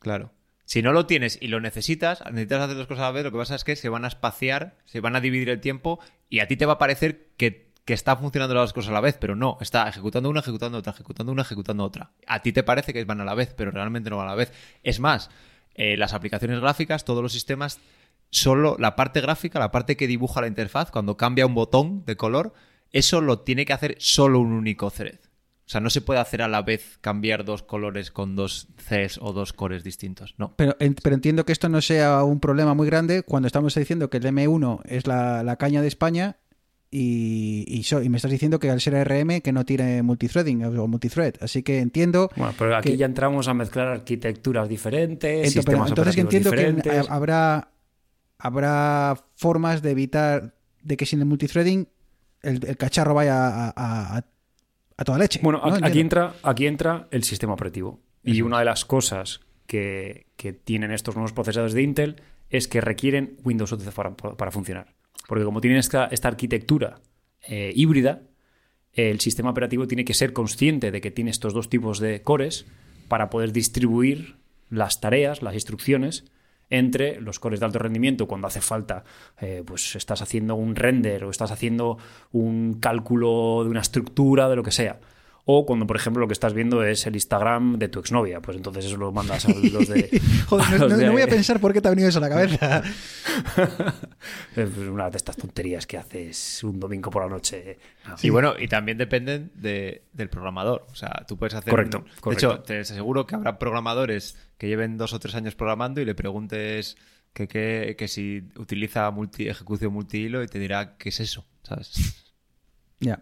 [SPEAKER 4] Claro. Si no lo tienes y lo necesitas, necesitas hacer dos cosas a la vez, lo que pasa es que se van a espaciar, se van a dividir el tiempo y a ti te va a parecer que, que está funcionando las dos cosas a la vez, pero no, está ejecutando una, ejecutando otra, ejecutando una, ejecutando otra. A ti te parece que van a la vez, pero realmente no van a la vez. Es más, eh, las aplicaciones gráficas, todos los sistemas, solo la parte gráfica, la parte que dibuja la interfaz, cuando cambia un botón de color, eso lo tiene que hacer solo un único thread. O sea, no se puede hacer a la vez cambiar dos colores con dos Cs o dos cores distintos. No.
[SPEAKER 1] Pero, en- pero entiendo que esto no sea un problema muy grande cuando estamos diciendo que el M1 es la, la caña de España y, y, so- y me estás diciendo que al ser ARM que no tiene multithreading o multithread. Así que entiendo...
[SPEAKER 3] Bueno, pero aquí
[SPEAKER 1] Que-
[SPEAKER 3] ya entramos a mezclar arquitecturas diferentes,
[SPEAKER 1] ento- pero
[SPEAKER 3] sistemas
[SPEAKER 1] entonces que entiendo que
[SPEAKER 3] diferentes.
[SPEAKER 1] habrá, habrá formas de evitar de que sin el multithreading el, el cacharro vaya a, a- a- a toda leche.
[SPEAKER 3] Bueno, aquí, entra, aquí entra el sistema operativo. Y una de las cosas que, que tienen estos nuevos procesadores de Intel es que requieren Windows 11 para, para funcionar. Porque como tienen esta, esta arquitectura eh, híbrida, el sistema operativo tiene que ser consciente de que tiene estos dos tipos de cores para poder distribuir las tareas, las instrucciones entre los cores de alto rendimiento cuando hace falta, eh, pues estás haciendo un render o estás haciendo un cálculo de una estructura, de lo que sea. O cuando, por ejemplo, lo que estás viendo es el Instagram de tu exnovia, pues entonces eso lo mandas a los de...
[SPEAKER 1] Joder,
[SPEAKER 3] a
[SPEAKER 1] no,
[SPEAKER 3] los
[SPEAKER 1] no-
[SPEAKER 3] de-
[SPEAKER 1] no voy a pensar por qué te ha venido eso a la cabeza.
[SPEAKER 3] Es una de estas tonterías que haces un domingo por la noche. Ah,
[SPEAKER 4] Y bueno, y también dependen de- del programador. O sea, tú puedes hacer.
[SPEAKER 3] Correcto,
[SPEAKER 4] un- De hecho, te aseguro que habrá programadores que lleven dos o tres años programando y le preguntes que, que, que si utiliza multi, ejecución multihilo y te dirá qué es eso, ¿sabes?
[SPEAKER 1] Ya,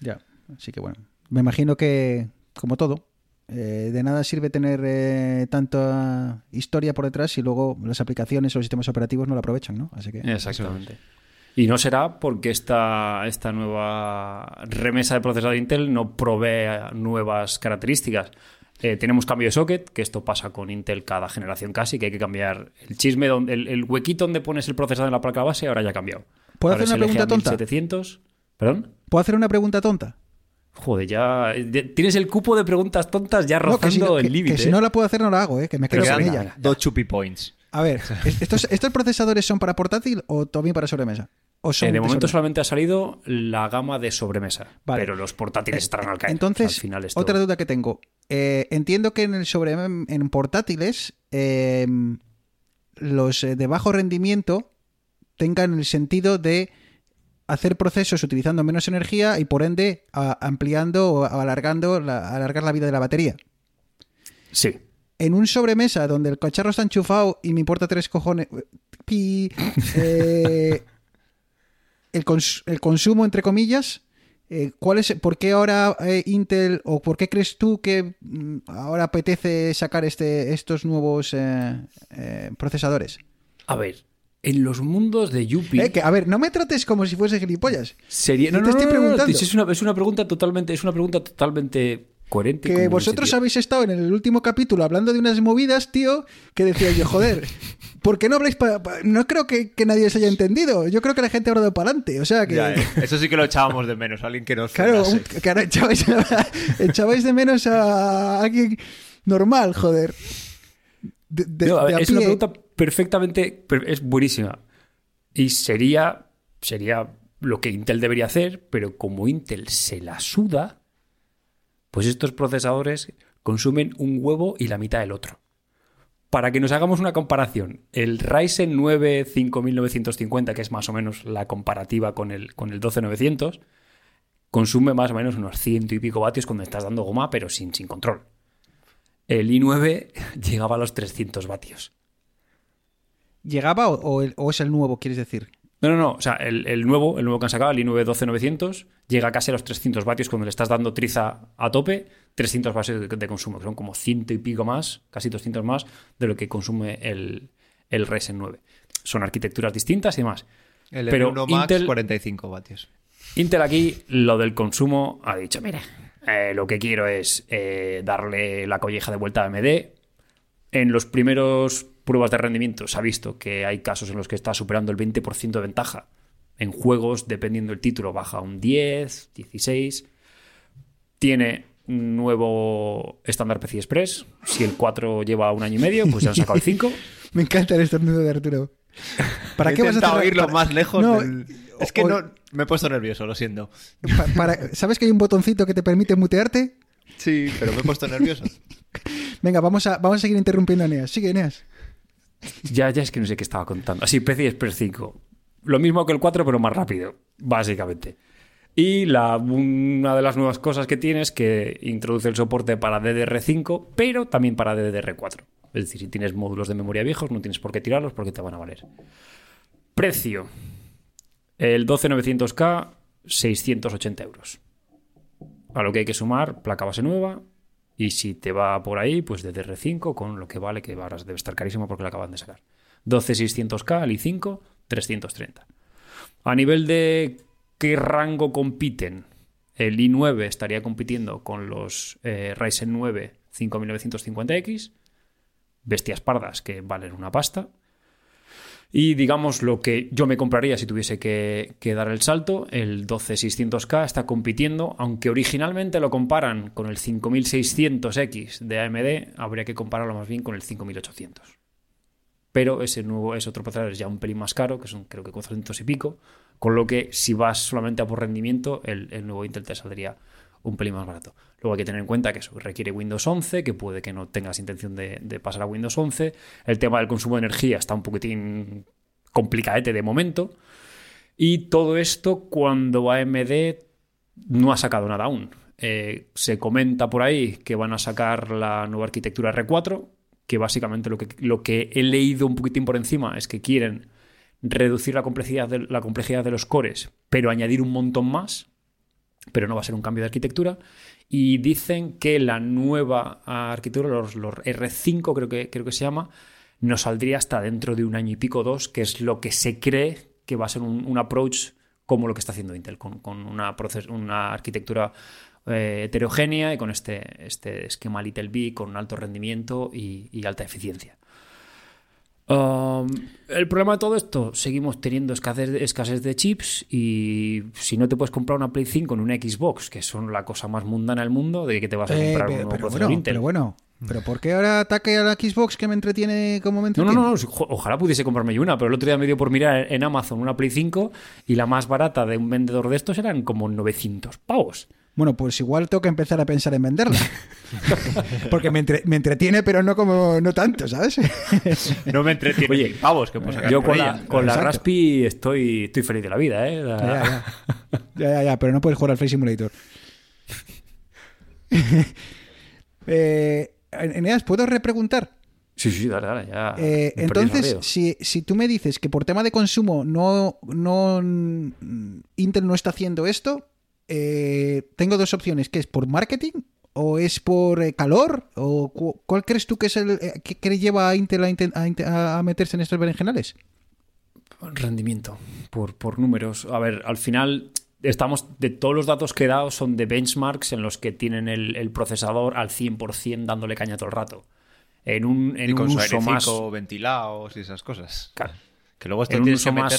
[SPEAKER 1] ya. Así que bueno, me imagino que, como todo, eh, de nada sirve tener eh, tanta historia por detrás si luego las aplicaciones o los sistemas operativos no la aprovechan, ¿no? Así que...
[SPEAKER 3] Exactamente. Y no será porque esta, esta nueva remesa de procesador de Intel no provee nuevas características. Eh, tenemos cambio de socket, que esto pasa con Intel cada generación casi, que hay que cambiar el chisme, donde, el, el huequito donde pones el procesador en la placa base, ahora ya ha cambiado.
[SPEAKER 1] ¿Puedo
[SPEAKER 3] Ahora
[SPEAKER 1] hacer una pregunta tonta?
[SPEAKER 3] 1700. ¿Perdón?
[SPEAKER 1] ¿Puedo hacer una pregunta tonta?
[SPEAKER 3] Joder, ya, tienes el cupo de preguntas tontas ya
[SPEAKER 1] No, que si,
[SPEAKER 3] rozando
[SPEAKER 1] no-
[SPEAKER 3] el límite.
[SPEAKER 1] que si
[SPEAKER 3] ¿eh?
[SPEAKER 1] no la puedo hacer no la hago, ¿eh? que me quedo ella.
[SPEAKER 4] dos chupi points.
[SPEAKER 1] A ver, ¿estos, ¿estos procesadores son para portátil o también para sobremesa? ¿O son
[SPEAKER 3] Eh, de momento
[SPEAKER 1] sobremesa?
[SPEAKER 3] solamente ha salido la gama de sobremesa,
[SPEAKER 1] Vale.
[SPEAKER 3] pero los portátiles estarán al caer.
[SPEAKER 1] Entonces,
[SPEAKER 3] al final esto-
[SPEAKER 1] otra duda que tengo. Eh, entiendo que en el sobre en portátiles eh, los eh, de bajo rendimiento tengan el sentido de hacer procesos utilizando menos energía y por ende a- ampliando o alargando la, alargar la vida de la batería.
[SPEAKER 3] Sí.
[SPEAKER 1] En un sobremesa donde el cacharro está enchufado y me importa tres cojones. pi, eh, el, cons- el consumo, entre comillas. eh, ¿cuál es, ¿Por qué ahora eh, Intel o por qué crees tú que mm, ahora apetece sacar este, estos nuevos eh, procesadores?
[SPEAKER 3] A ver, en los mundos de Yuppie.
[SPEAKER 1] Eh, que, a ver, no me trates como si fuese gilipollas.
[SPEAKER 3] Sería,
[SPEAKER 1] Te estoy preguntando.
[SPEAKER 3] Es una, es una pregunta totalmente, es una pregunta totalmente coherente.
[SPEAKER 1] Que vosotros habéis estado en el último capítulo hablando de unas movidas, tío, que decía yo, joder, ¿por qué no habláis pa- pa- No creo que, que nadie se haya entendido. Yo creo que la gente ha hablado para adelante. O sea que.
[SPEAKER 4] Ya, eh. Eso sí que lo echábamos de menos, alguien que nos
[SPEAKER 1] Claro, un- que ahora echabais, echabais de menos a alguien normal, joder. De, de-
[SPEAKER 3] No, a ver,
[SPEAKER 1] de a
[SPEAKER 3] es una pregunta perfectamente. per- Es buenísima. Y sería, sería lo que Intel debería hacer, pero como Intel se la suda, pues estos procesadores consumen un huevo y la mitad del otro. Para que nos hagamos una comparación, el Ryzen 9 5950, que es más o menos la comparativa con el, con el 12900, consume más o menos unos ciento y pico vatios cuando estás dando goma, pero sin, sin control. El i9 llegaba a los 300 vatios.
[SPEAKER 1] ¿Llegaba o, o el- o es el nuevo, quieres decir?
[SPEAKER 3] No, no, no. O sea, el, el nuevo, el nuevo que han sacado, el i9 12900, llega casi a los 300 vatios cuando le estás dando triza a tope. 300 vatios de, de consumo, que son como ciento y pico más, casi 200 más de lo que consume el, el Ryzen 9. Son arquitecturas distintas y demás.
[SPEAKER 4] El
[SPEAKER 3] Pero
[SPEAKER 4] M1 Max,
[SPEAKER 3] Intel-
[SPEAKER 4] 45 vatios.
[SPEAKER 3] Intel aquí, lo del consumo, ha dicho, mira, eh, lo que quiero es eh, darle la colleja de vuelta a AMD. En los primeros pruebas de rendimiento se ha visto que hay casos en los que está superando el 20% de ventaja. En juegos, dependiendo del título, baja un 10, 16. Tiene un nuevo estándar PCI Express. Si el 4 lleva un año y medio, pues ya han sacado el 5.
[SPEAKER 1] Me encanta el estornudo de Arturo. ¿Para
[SPEAKER 4] He
[SPEAKER 1] qué vas a
[SPEAKER 4] oírlo
[SPEAKER 1] para-
[SPEAKER 4] más lejos
[SPEAKER 1] No,
[SPEAKER 4] del- Es que
[SPEAKER 1] o-
[SPEAKER 4] no... Me he puesto nervioso, lo siento.
[SPEAKER 1] pa- para- ¿Sabes que hay un botoncito que te permite mutearte?
[SPEAKER 4] Sí, pero me he puesto nervioso.
[SPEAKER 1] Venga, vamos a, vamos a seguir interrumpiendo a Eneas. Sigue, Eneas.
[SPEAKER 3] Ya, ya es que no sé qué estaba contando. Así, PCI Express 5. Lo mismo que el 4, pero más rápido, básicamente. Y una de las nuevas cosas que tiene es que introduce el soporte para DDR5, pero también para DDR4. Es decir, si tienes módulos de memoria viejos, no tienes por qué tirarlos porque te van a valer. Precio. El 12900K, 680 euros. A lo que hay que sumar placa base nueva. Y si te va por ahí, pues DDR5 con lo que vale, que ahora debe estar carísimo porque lo acaban de sacar. 12600K, el i5, 330. A nivel de qué rango compiten, el i9 estaría compitiendo con los eh, Ryzen 9 5950X, bestias pardas que valen una pasta. Y digamos lo que yo me compraría si tuviese que, dar el salto, el 12600K está compitiendo, aunque originalmente lo comparan con el 5600X de AMD, habría que compararlo más bien con el 5800. Pero ese nuevo es otro procesador es ya un pelín más caro, que son creo que 400 y pico, con lo que si vas solamente a por rendimiento, el nuevo Intel te saldría un pelín más barato. Luego hay que tener en cuenta que eso requiere Windows 11, que puede que no tengas intención de, pasar a Windows 11. El tema del consumo de energía está un poquitín complicadete de momento. Y todo esto cuando AMD no ha sacado nada aún. Eh, se comenta por ahí que van a sacar la nueva arquitectura R4, que básicamente lo que, lo que he leído un poquitín por encima es que quieren reducir la complejidad de, la complejidad de los cores, pero añadir un montón más, pero no va a ser un cambio de arquitectura. Y dicen que la nueva arquitectura, los, los R5 creo que, creo que se llama, nos saldría hasta dentro de un año y pico dos, que es lo que se cree que va a ser un, un approach como lo que está haciendo Intel, con, con una, proces- una arquitectura eh, heterogénea y con este, este esquema Little B con alto rendimiento y alta eficiencia. Um, el problema de todo esto, seguimos teniendo escasez, escasez de chips y si no te puedes comprar una Play 5 en una Xbox, que son la cosa más mundana del mundo, de que te vas a
[SPEAKER 1] Eh,
[SPEAKER 3] comprar un
[SPEAKER 1] pero,
[SPEAKER 3] nuevo
[SPEAKER 1] pero
[SPEAKER 3] procesador
[SPEAKER 1] bueno,
[SPEAKER 3] Intel.
[SPEAKER 1] pero bueno. ¿Pero por qué ahora ataque a la Xbox que me entretiene como me
[SPEAKER 3] No,
[SPEAKER 1] entretiene?
[SPEAKER 3] no, no, jo- ojalá pudiese comprarme yo una, pero el otro día me dio por mirar en Amazon una Play 5 y la más barata de un vendedor de estos eran como 900 pavos.
[SPEAKER 1] Bueno, pues igual tengo que empezar a pensar en venderla. Porque me, entre- me entretiene, pero no como no tanto, ¿sabes?
[SPEAKER 4] No me entretiene.
[SPEAKER 3] Oye,
[SPEAKER 4] pavos que puedo sacar
[SPEAKER 3] Yo con,
[SPEAKER 4] ella.
[SPEAKER 3] la, con la. Raspi estoy, estoy feliz de la vida, ¿eh? La-
[SPEAKER 1] ya, ya. ya, ya, ya, pero no puedes jugar al Face Simulator. eh, Eneas, ¿puedo repreguntar?
[SPEAKER 3] Sí, sí, dale, dale, ya.
[SPEAKER 1] Eh, entonces, si, si tú me dices que por tema de consumo no, no Intel no está haciendo esto, eh, tengo dos opciones, que es por marketing o es por eh, calor o cu- cuál crees tú que es el eh, que, que lleva a Intel a, meterse en estos berenjenales?
[SPEAKER 3] Rendimiento, por, por números. A ver, al final estamos, de todos los datos que he dado son de benchmarks en los que tienen el, el procesador al 100% dándole caña todo el rato. En un, en
[SPEAKER 4] y con
[SPEAKER 3] un
[SPEAKER 4] su
[SPEAKER 3] uso más...
[SPEAKER 4] airecito, ventilados y esas cosas.
[SPEAKER 3] Claro.
[SPEAKER 4] Que luego esto
[SPEAKER 3] En un
[SPEAKER 4] tienes
[SPEAKER 3] uso
[SPEAKER 4] que
[SPEAKER 3] más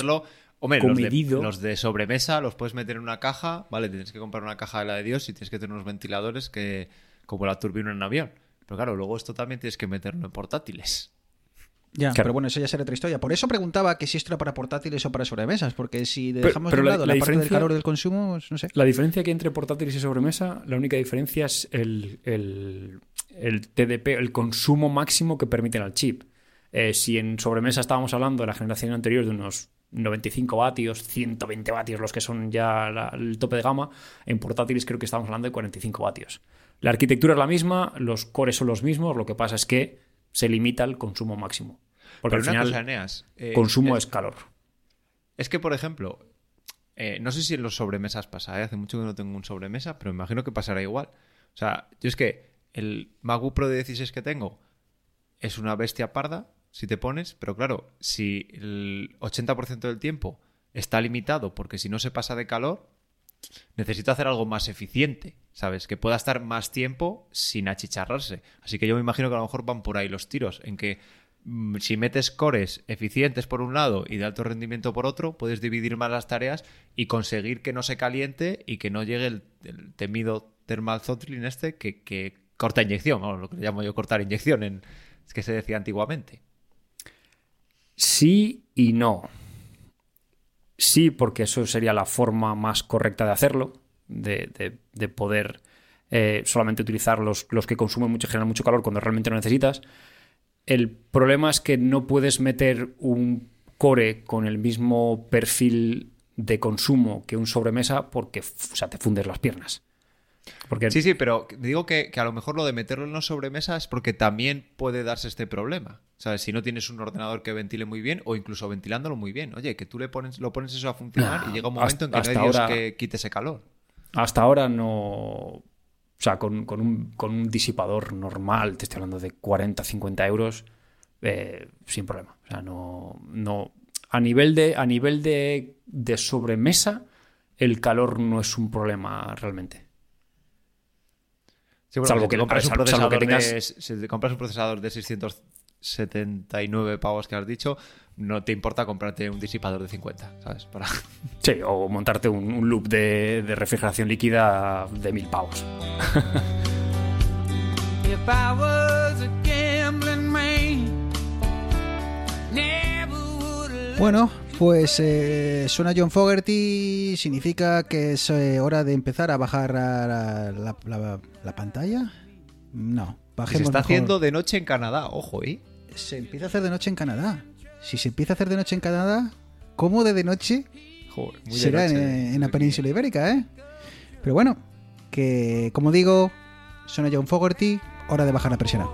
[SPEAKER 4] Hombre, los de, los de sobremesa los puedes meter en una caja, ¿vale? Tienes que comprar una caja de la de Dios y tienes que tener unos ventiladores que como la turbina en un avión. Pero claro, luego esto también tienes que meterlo en portátiles.
[SPEAKER 1] Ya,
[SPEAKER 3] Claro.
[SPEAKER 1] pero bueno, eso ya será otra historia. Por eso preguntaba que si esto era para portátiles o para sobremesas, porque si
[SPEAKER 3] Pero-
[SPEAKER 1] dejamos
[SPEAKER 3] pero
[SPEAKER 1] de un
[SPEAKER 3] la-
[SPEAKER 1] lado
[SPEAKER 3] la
[SPEAKER 1] la, parte del
[SPEAKER 3] diferencia-
[SPEAKER 1] calor del consumo, pues, no sé.
[SPEAKER 3] La diferencia que hay entre portátiles y sobremesa, la única diferencia es el, el- el TDP, el consumo máximo que permiten al chip. Eh, si en sobremesa estábamos hablando de la generación anterior de unos 95 vatios, 120 vatios los que son ya la- el tope de gama, en portátiles creo que estamos hablando de 45 vatios. La arquitectura es la misma, los cores son los mismos, lo que pasa es que se limita el consumo máximo. Porque
[SPEAKER 4] Pero
[SPEAKER 3] al final,
[SPEAKER 4] cosa, Eneas, eh,
[SPEAKER 3] consumo
[SPEAKER 4] es,
[SPEAKER 3] es calor.
[SPEAKER 4] es que, por ejemplo, eh, no sé si en los sobremesas pasa, ¿eh? hace mucho que no tengo un sobremesa, pero me imagino que pasará igual. O sea, yo es que el MacBook Pro de 16 que tengo es una bestia parda, si te pones, pero claro, si el 80% del tiempo está limitado porque si no se pasa de calor, necesito hacer algo más eficiente, ¿sabes? Que pueda estar más tiempo sin achicharrarse. Así que yo me imagino que a lo mejor van por ahí los tiros, en que mm, si metes cores eficientes por un lado y de alto rendimiento por otro, puedes dividir más las tareas y conseguir que no se caliente y que no llegue el, temido thermal throttling este que, corta inyección, vamos, lo que llamo yo cortar inyección, en, es que se decía antiguamente.
[SPEAKER 3] Sí y no. Sí, porque eso sería la forma más correcta de hacerlo, de, de- de poder eh, solamente utilizar los, los que consumen mucho, generan mucho calor cuando realmente no necesitas. El problema es que no puedes meter un core con el mismo perfil de consumo que un sobremesa porque o sea, te fundes las piernas. Porque
[SPEAKER 4] Sí, sí, pero digo que, que a lo mejor lo de meterlo en la sobremesa es porque también puede darse este problema. ¿Sabes? Si no tienes un ordenador que ventile muy bien o incluso ventilándolo muy bien. Oye, que tú le pones, lo pones eso a funcionar
[SPEAKER 3] No,
[SPEAKER 4] y llega un momento en que
[SPEAKER 3] hasta-
[SPEAKER 4] no hay Dios que quite ese calor.
[SPEAKER 3] hasta ahora no. O sea, con, con un, con un disipador normal, te estoy hablando de 40, 50 euros, eh, sin problema. O sea, no. no a nivel de, a nivel de, de sobremesa, el calor no es un problema realmente.
[SPEAKER 4] Sí, bueno,
[SPEAKER 3] Salvo
[SPEAKER 4] si te
[SPEAKER 3] que-
[SPEAKER 4] compras un
[SPEAKER 3] salvo que
[SPEAKER 4] procesador
[SPEAKER 3] tengas-
[SPEAKER 4] de, si te compras un procesador de 679 pavos que has dicho, no te importa comprarte un disipador de 50, ¿sabes? Para...
[SPEAKER 3] Sí, o montarte un, un loop de, de refrigeración líquida de mil pavos.
[SPEAKER 5] If I was a gambling man, never would have
[SPEAKER 1] Bueno, pues eh, suena John Fogerty, significa que es eh, hora de empezar a bajar a la, la- la- la pantalla. No,
[SPEAKER 4] Se
[SPEAKER 1] bajemos
[SPEAKER 4] está
[SPEAKER 1] mejor.
[SPEAKER 4] haciendo de noche en Canadá, ojo, ¿eh?
[SPEAKER 1] Se empieza a hacer de noche en Canadá. Si se empieza a hacer de noche en Canadá, ¿cómo de de noche
[SPEAKER 4] Joder, muy de
[SPEAKER 1] será en,
[SPEAKER 4] noche.
[SPEAKER 1] en la península ibérica, eh? Pero bueno, que como digo, suena John Fogerty, hora de bajar la presión.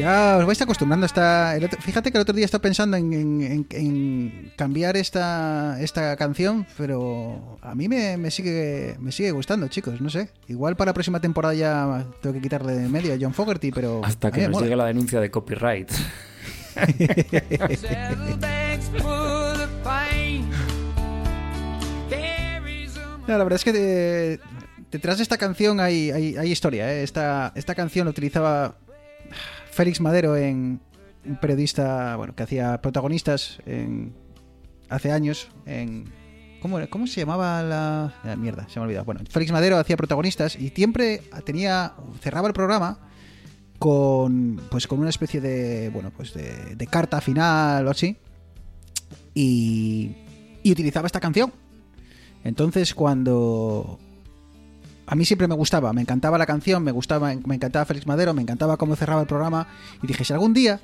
[SPEAKER 1] Ya os vais acostumbrando hasta el otro- fíjate que el otro día estaba pensando en, en- en- en cambiar esta, esta canción, pero a mí me, me sigue me sigue gustando, chicos, no sé. Igual para la próxima temporada ya tengo que quitarle de medio a John Fogerty, pero
[SPEAKER 3] Hasta que nos
[SPEAKER 1] mola.
[SPEAKER 3] llegue la denuncia de copyright.
[SPEAKER 1] No, la verdad es que de- detrás de esta canción hay, hay, hay historia. ¿eh? Esta, esta canción la utilizaba Félix Madero, en, un periodista bueno, que hacía protagonistas en, hace años. En, ¿cómo, se llamaba la...? mierda, se me ha olvidado. Bueno, Félix Madero hacía protagonistas y siempre tenía cerraba el programa con pues con una especie de bueno pues de, de carta final o así y, y utilizaba esta canción entonces cuando a mí siempre me gustaba, me encantaba la canción, me gustaba, me encantaba Félix Madero, me encantaba cómo cerraba el programa y dije si algún día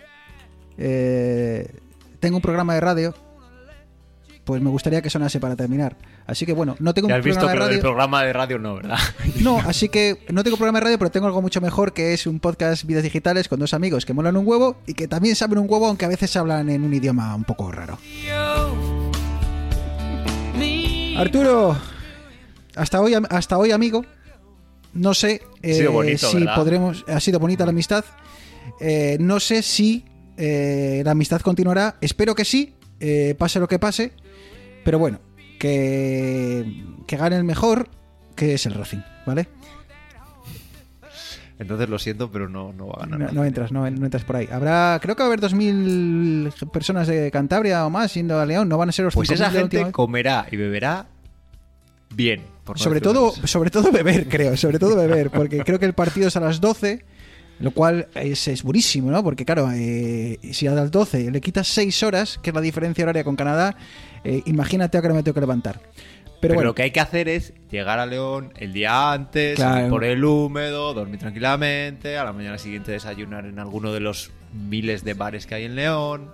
[SPEAKER 1] eh, tengo un programa de radio, pues me gustaría que sonase para terminar. Así que bueno, no tengo un
[SPEAKER 4] has visto
[SPEAKER 1] programa
[SPEAKER 4] que
[SPEAKER 1] de radio.
[SPEAKER 4] programa de radio no, ¿verdad?
[SPEAKER 1] No, así que no tengo programa de radio, pero tengo algo mucho mejor que es un podcast Vidas Digitales con dos amigos que molan un huevo y que también saben un huevo, aunque a veces hablan en un idioma un poco raro. Arturo, hasta hoy, hasta hoy amigo. No sé eh,
[SPEAKER 4] sido bonito,
[SPEAKER 1] si
[SPEAKER 4] ¿verdad?
[SPEAKER 1] podremos. Ha sido bonita la amistad. Eh, no sé si eh, la amistad continuará. Espero que sí, pase lo que pase. Pero bueno, que, que gane el mejor, que es el Racing, ¿vale?
[SPEAKER 4] Entonces lo siento, pero no, no va a ganar.
[SPEAKER 1] No,
[SPEAKER 4] nada.
[SPEAKER 1] no entras, no, no entras por ahí. Habrá, creo que va a haber 2.000 personas de Cantabria o más yendo a León. No van a ser los
[SPEAKER 4] Pues
[SPEAKER 1] 5.000
[SPEAKER 4] esa gente comerá y beberá bien. por no
[SPEAKER 1] sobre todo, sobre todo beber, creo, sobre todo beber, porque creo que el partido es a las 12, lo cual es, es buenísimo, ¿no? Porque claro, eh, si a las 12 le quitas 6 horas, que es la diferencia horaria con Canadá, eh, imagínate a que me tengo que levantar. Pero,
[SPEAKER 4] Pero
[SPEAKER 1] bueno,
[SPEAKER 4] lo que hay que hacer es llegar a León el día antes,
[SPEAKER 1] Claro.
[SPEAKER 4] salir por el húmedo, dormir tranquilamente, a la mañana siguiente desayunar en alguno de los miles de bares que hay en León.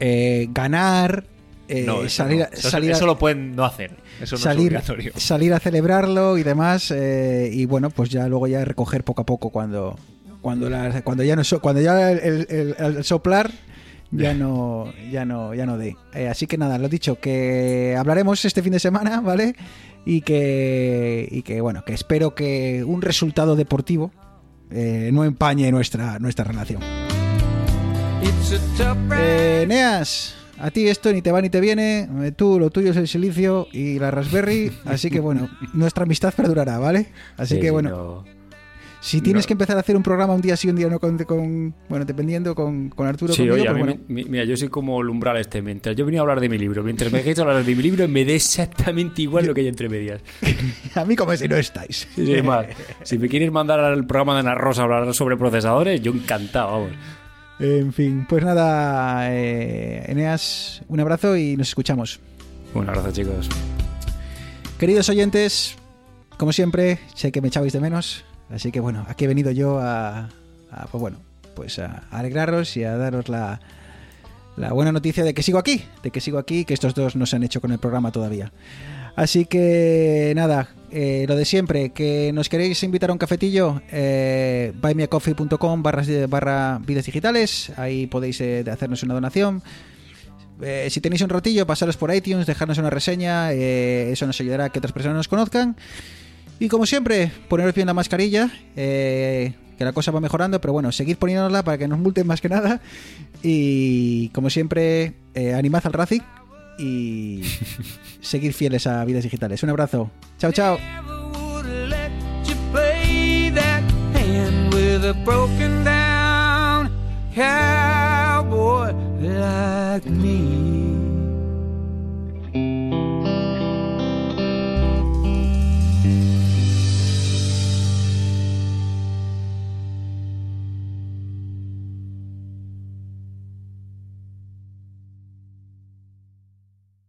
[SPEAKER 1] eh, ganar, eh,
[SPEAKER 4] no, eso,
[SPEAKER 1] salir,
[SPEAKER 4] no.
[SPEAKER 1] a-
[SPEAKER 4] Eso-
[SPEAKER 1] salir, a-
[SPEAKER 4] eso lo pueden no hacer. Eso no es
[SPEAKER 1] salir,
[SPEAKER 4] obligatorio.
[SPEAKER 1] salir a celebrarlo y demás eh, y bueno pues ya luego ya recoger poco a poco cuando cuando la- cuando ya no so- cuando ya el, el- el- el soplar ya no ya no ya no dé Eh, así que nada lo dicho que hablaremos este fin de semana vale y que y que bueno que espero que un resultado deportivo eh, no empañe nuestra nuestra relación eh, Neas, a ti esto ni te va ni te viene. eh, Tú, lo tuyo es el silicio y la raspberry. Así que bueno, nuestra amistad perdurará, ¿vale? Así
[SPEAKER 3] Sí,
[SPEAKER 1] que bueno,
[SPEAKER 3] no-
[SPEAKER 1] si tienes
[SPEAKER 3] no.
[SPEAKER 1] que empezar a hacer un programa un día sí, un día no con, con- bueno, dependiendo con, con Arturo.
[SPEAKER 3] Sí,
[SPEAKER 1] conmigo,
[SPEAKER 3] oye,
[SPEAKER 1] pues bueno.
[SPEAKER 3] mi- mira, yo soy como el umbral este. Mientras yo venía a hablar de mi libro, mientras me dejéis hablar de mi libro, me da exactamente igual lo que hay entre medias.
[SPEAKER 1] a mí como si no estáis.
[SPEAKER 3] Sí, sí, más. Si me quieres mandar al programa de Ana Rosa a hablar sobre procesadores, yo encantado, vamos.
[SPEAKER 1] En fin, pues nada, eh, Eneas, un abrazo y nos escuchamos.
[SPEAKER 3] Un abrazo, chicos.
[SPEAKER 1] Queridos oyentes, como siempre, sé que me echabais de menos, así que bueno, aquí he venido yo a, a, pues bueno, pues a alegraros y a daros la, la buena noticia de que sigo aquí, de que sigo aquí, que estos dos no se han hecho con el programa todavía. Así que nada, eh, lo de siempre, que nos queréis invitar a un cafetillo, eh, buymeacoffee.com barra, barra vidas digitales, ahí podéis eh, hacernos una donación. Eh, si tenéis un ratillo, pasaros por iTunes, dejarnos una reseña, eso nos ayudará a que otras personas nos conozcan. Y como siempre, poneros bien la mascarilla, que la cosa va mejorando, pero bueno, seguid poniéndola para que nos multen más que nada. Y como siempre, animad al Racing y seguid fieles a vidas digitales. Un abrazo. Chao, chao.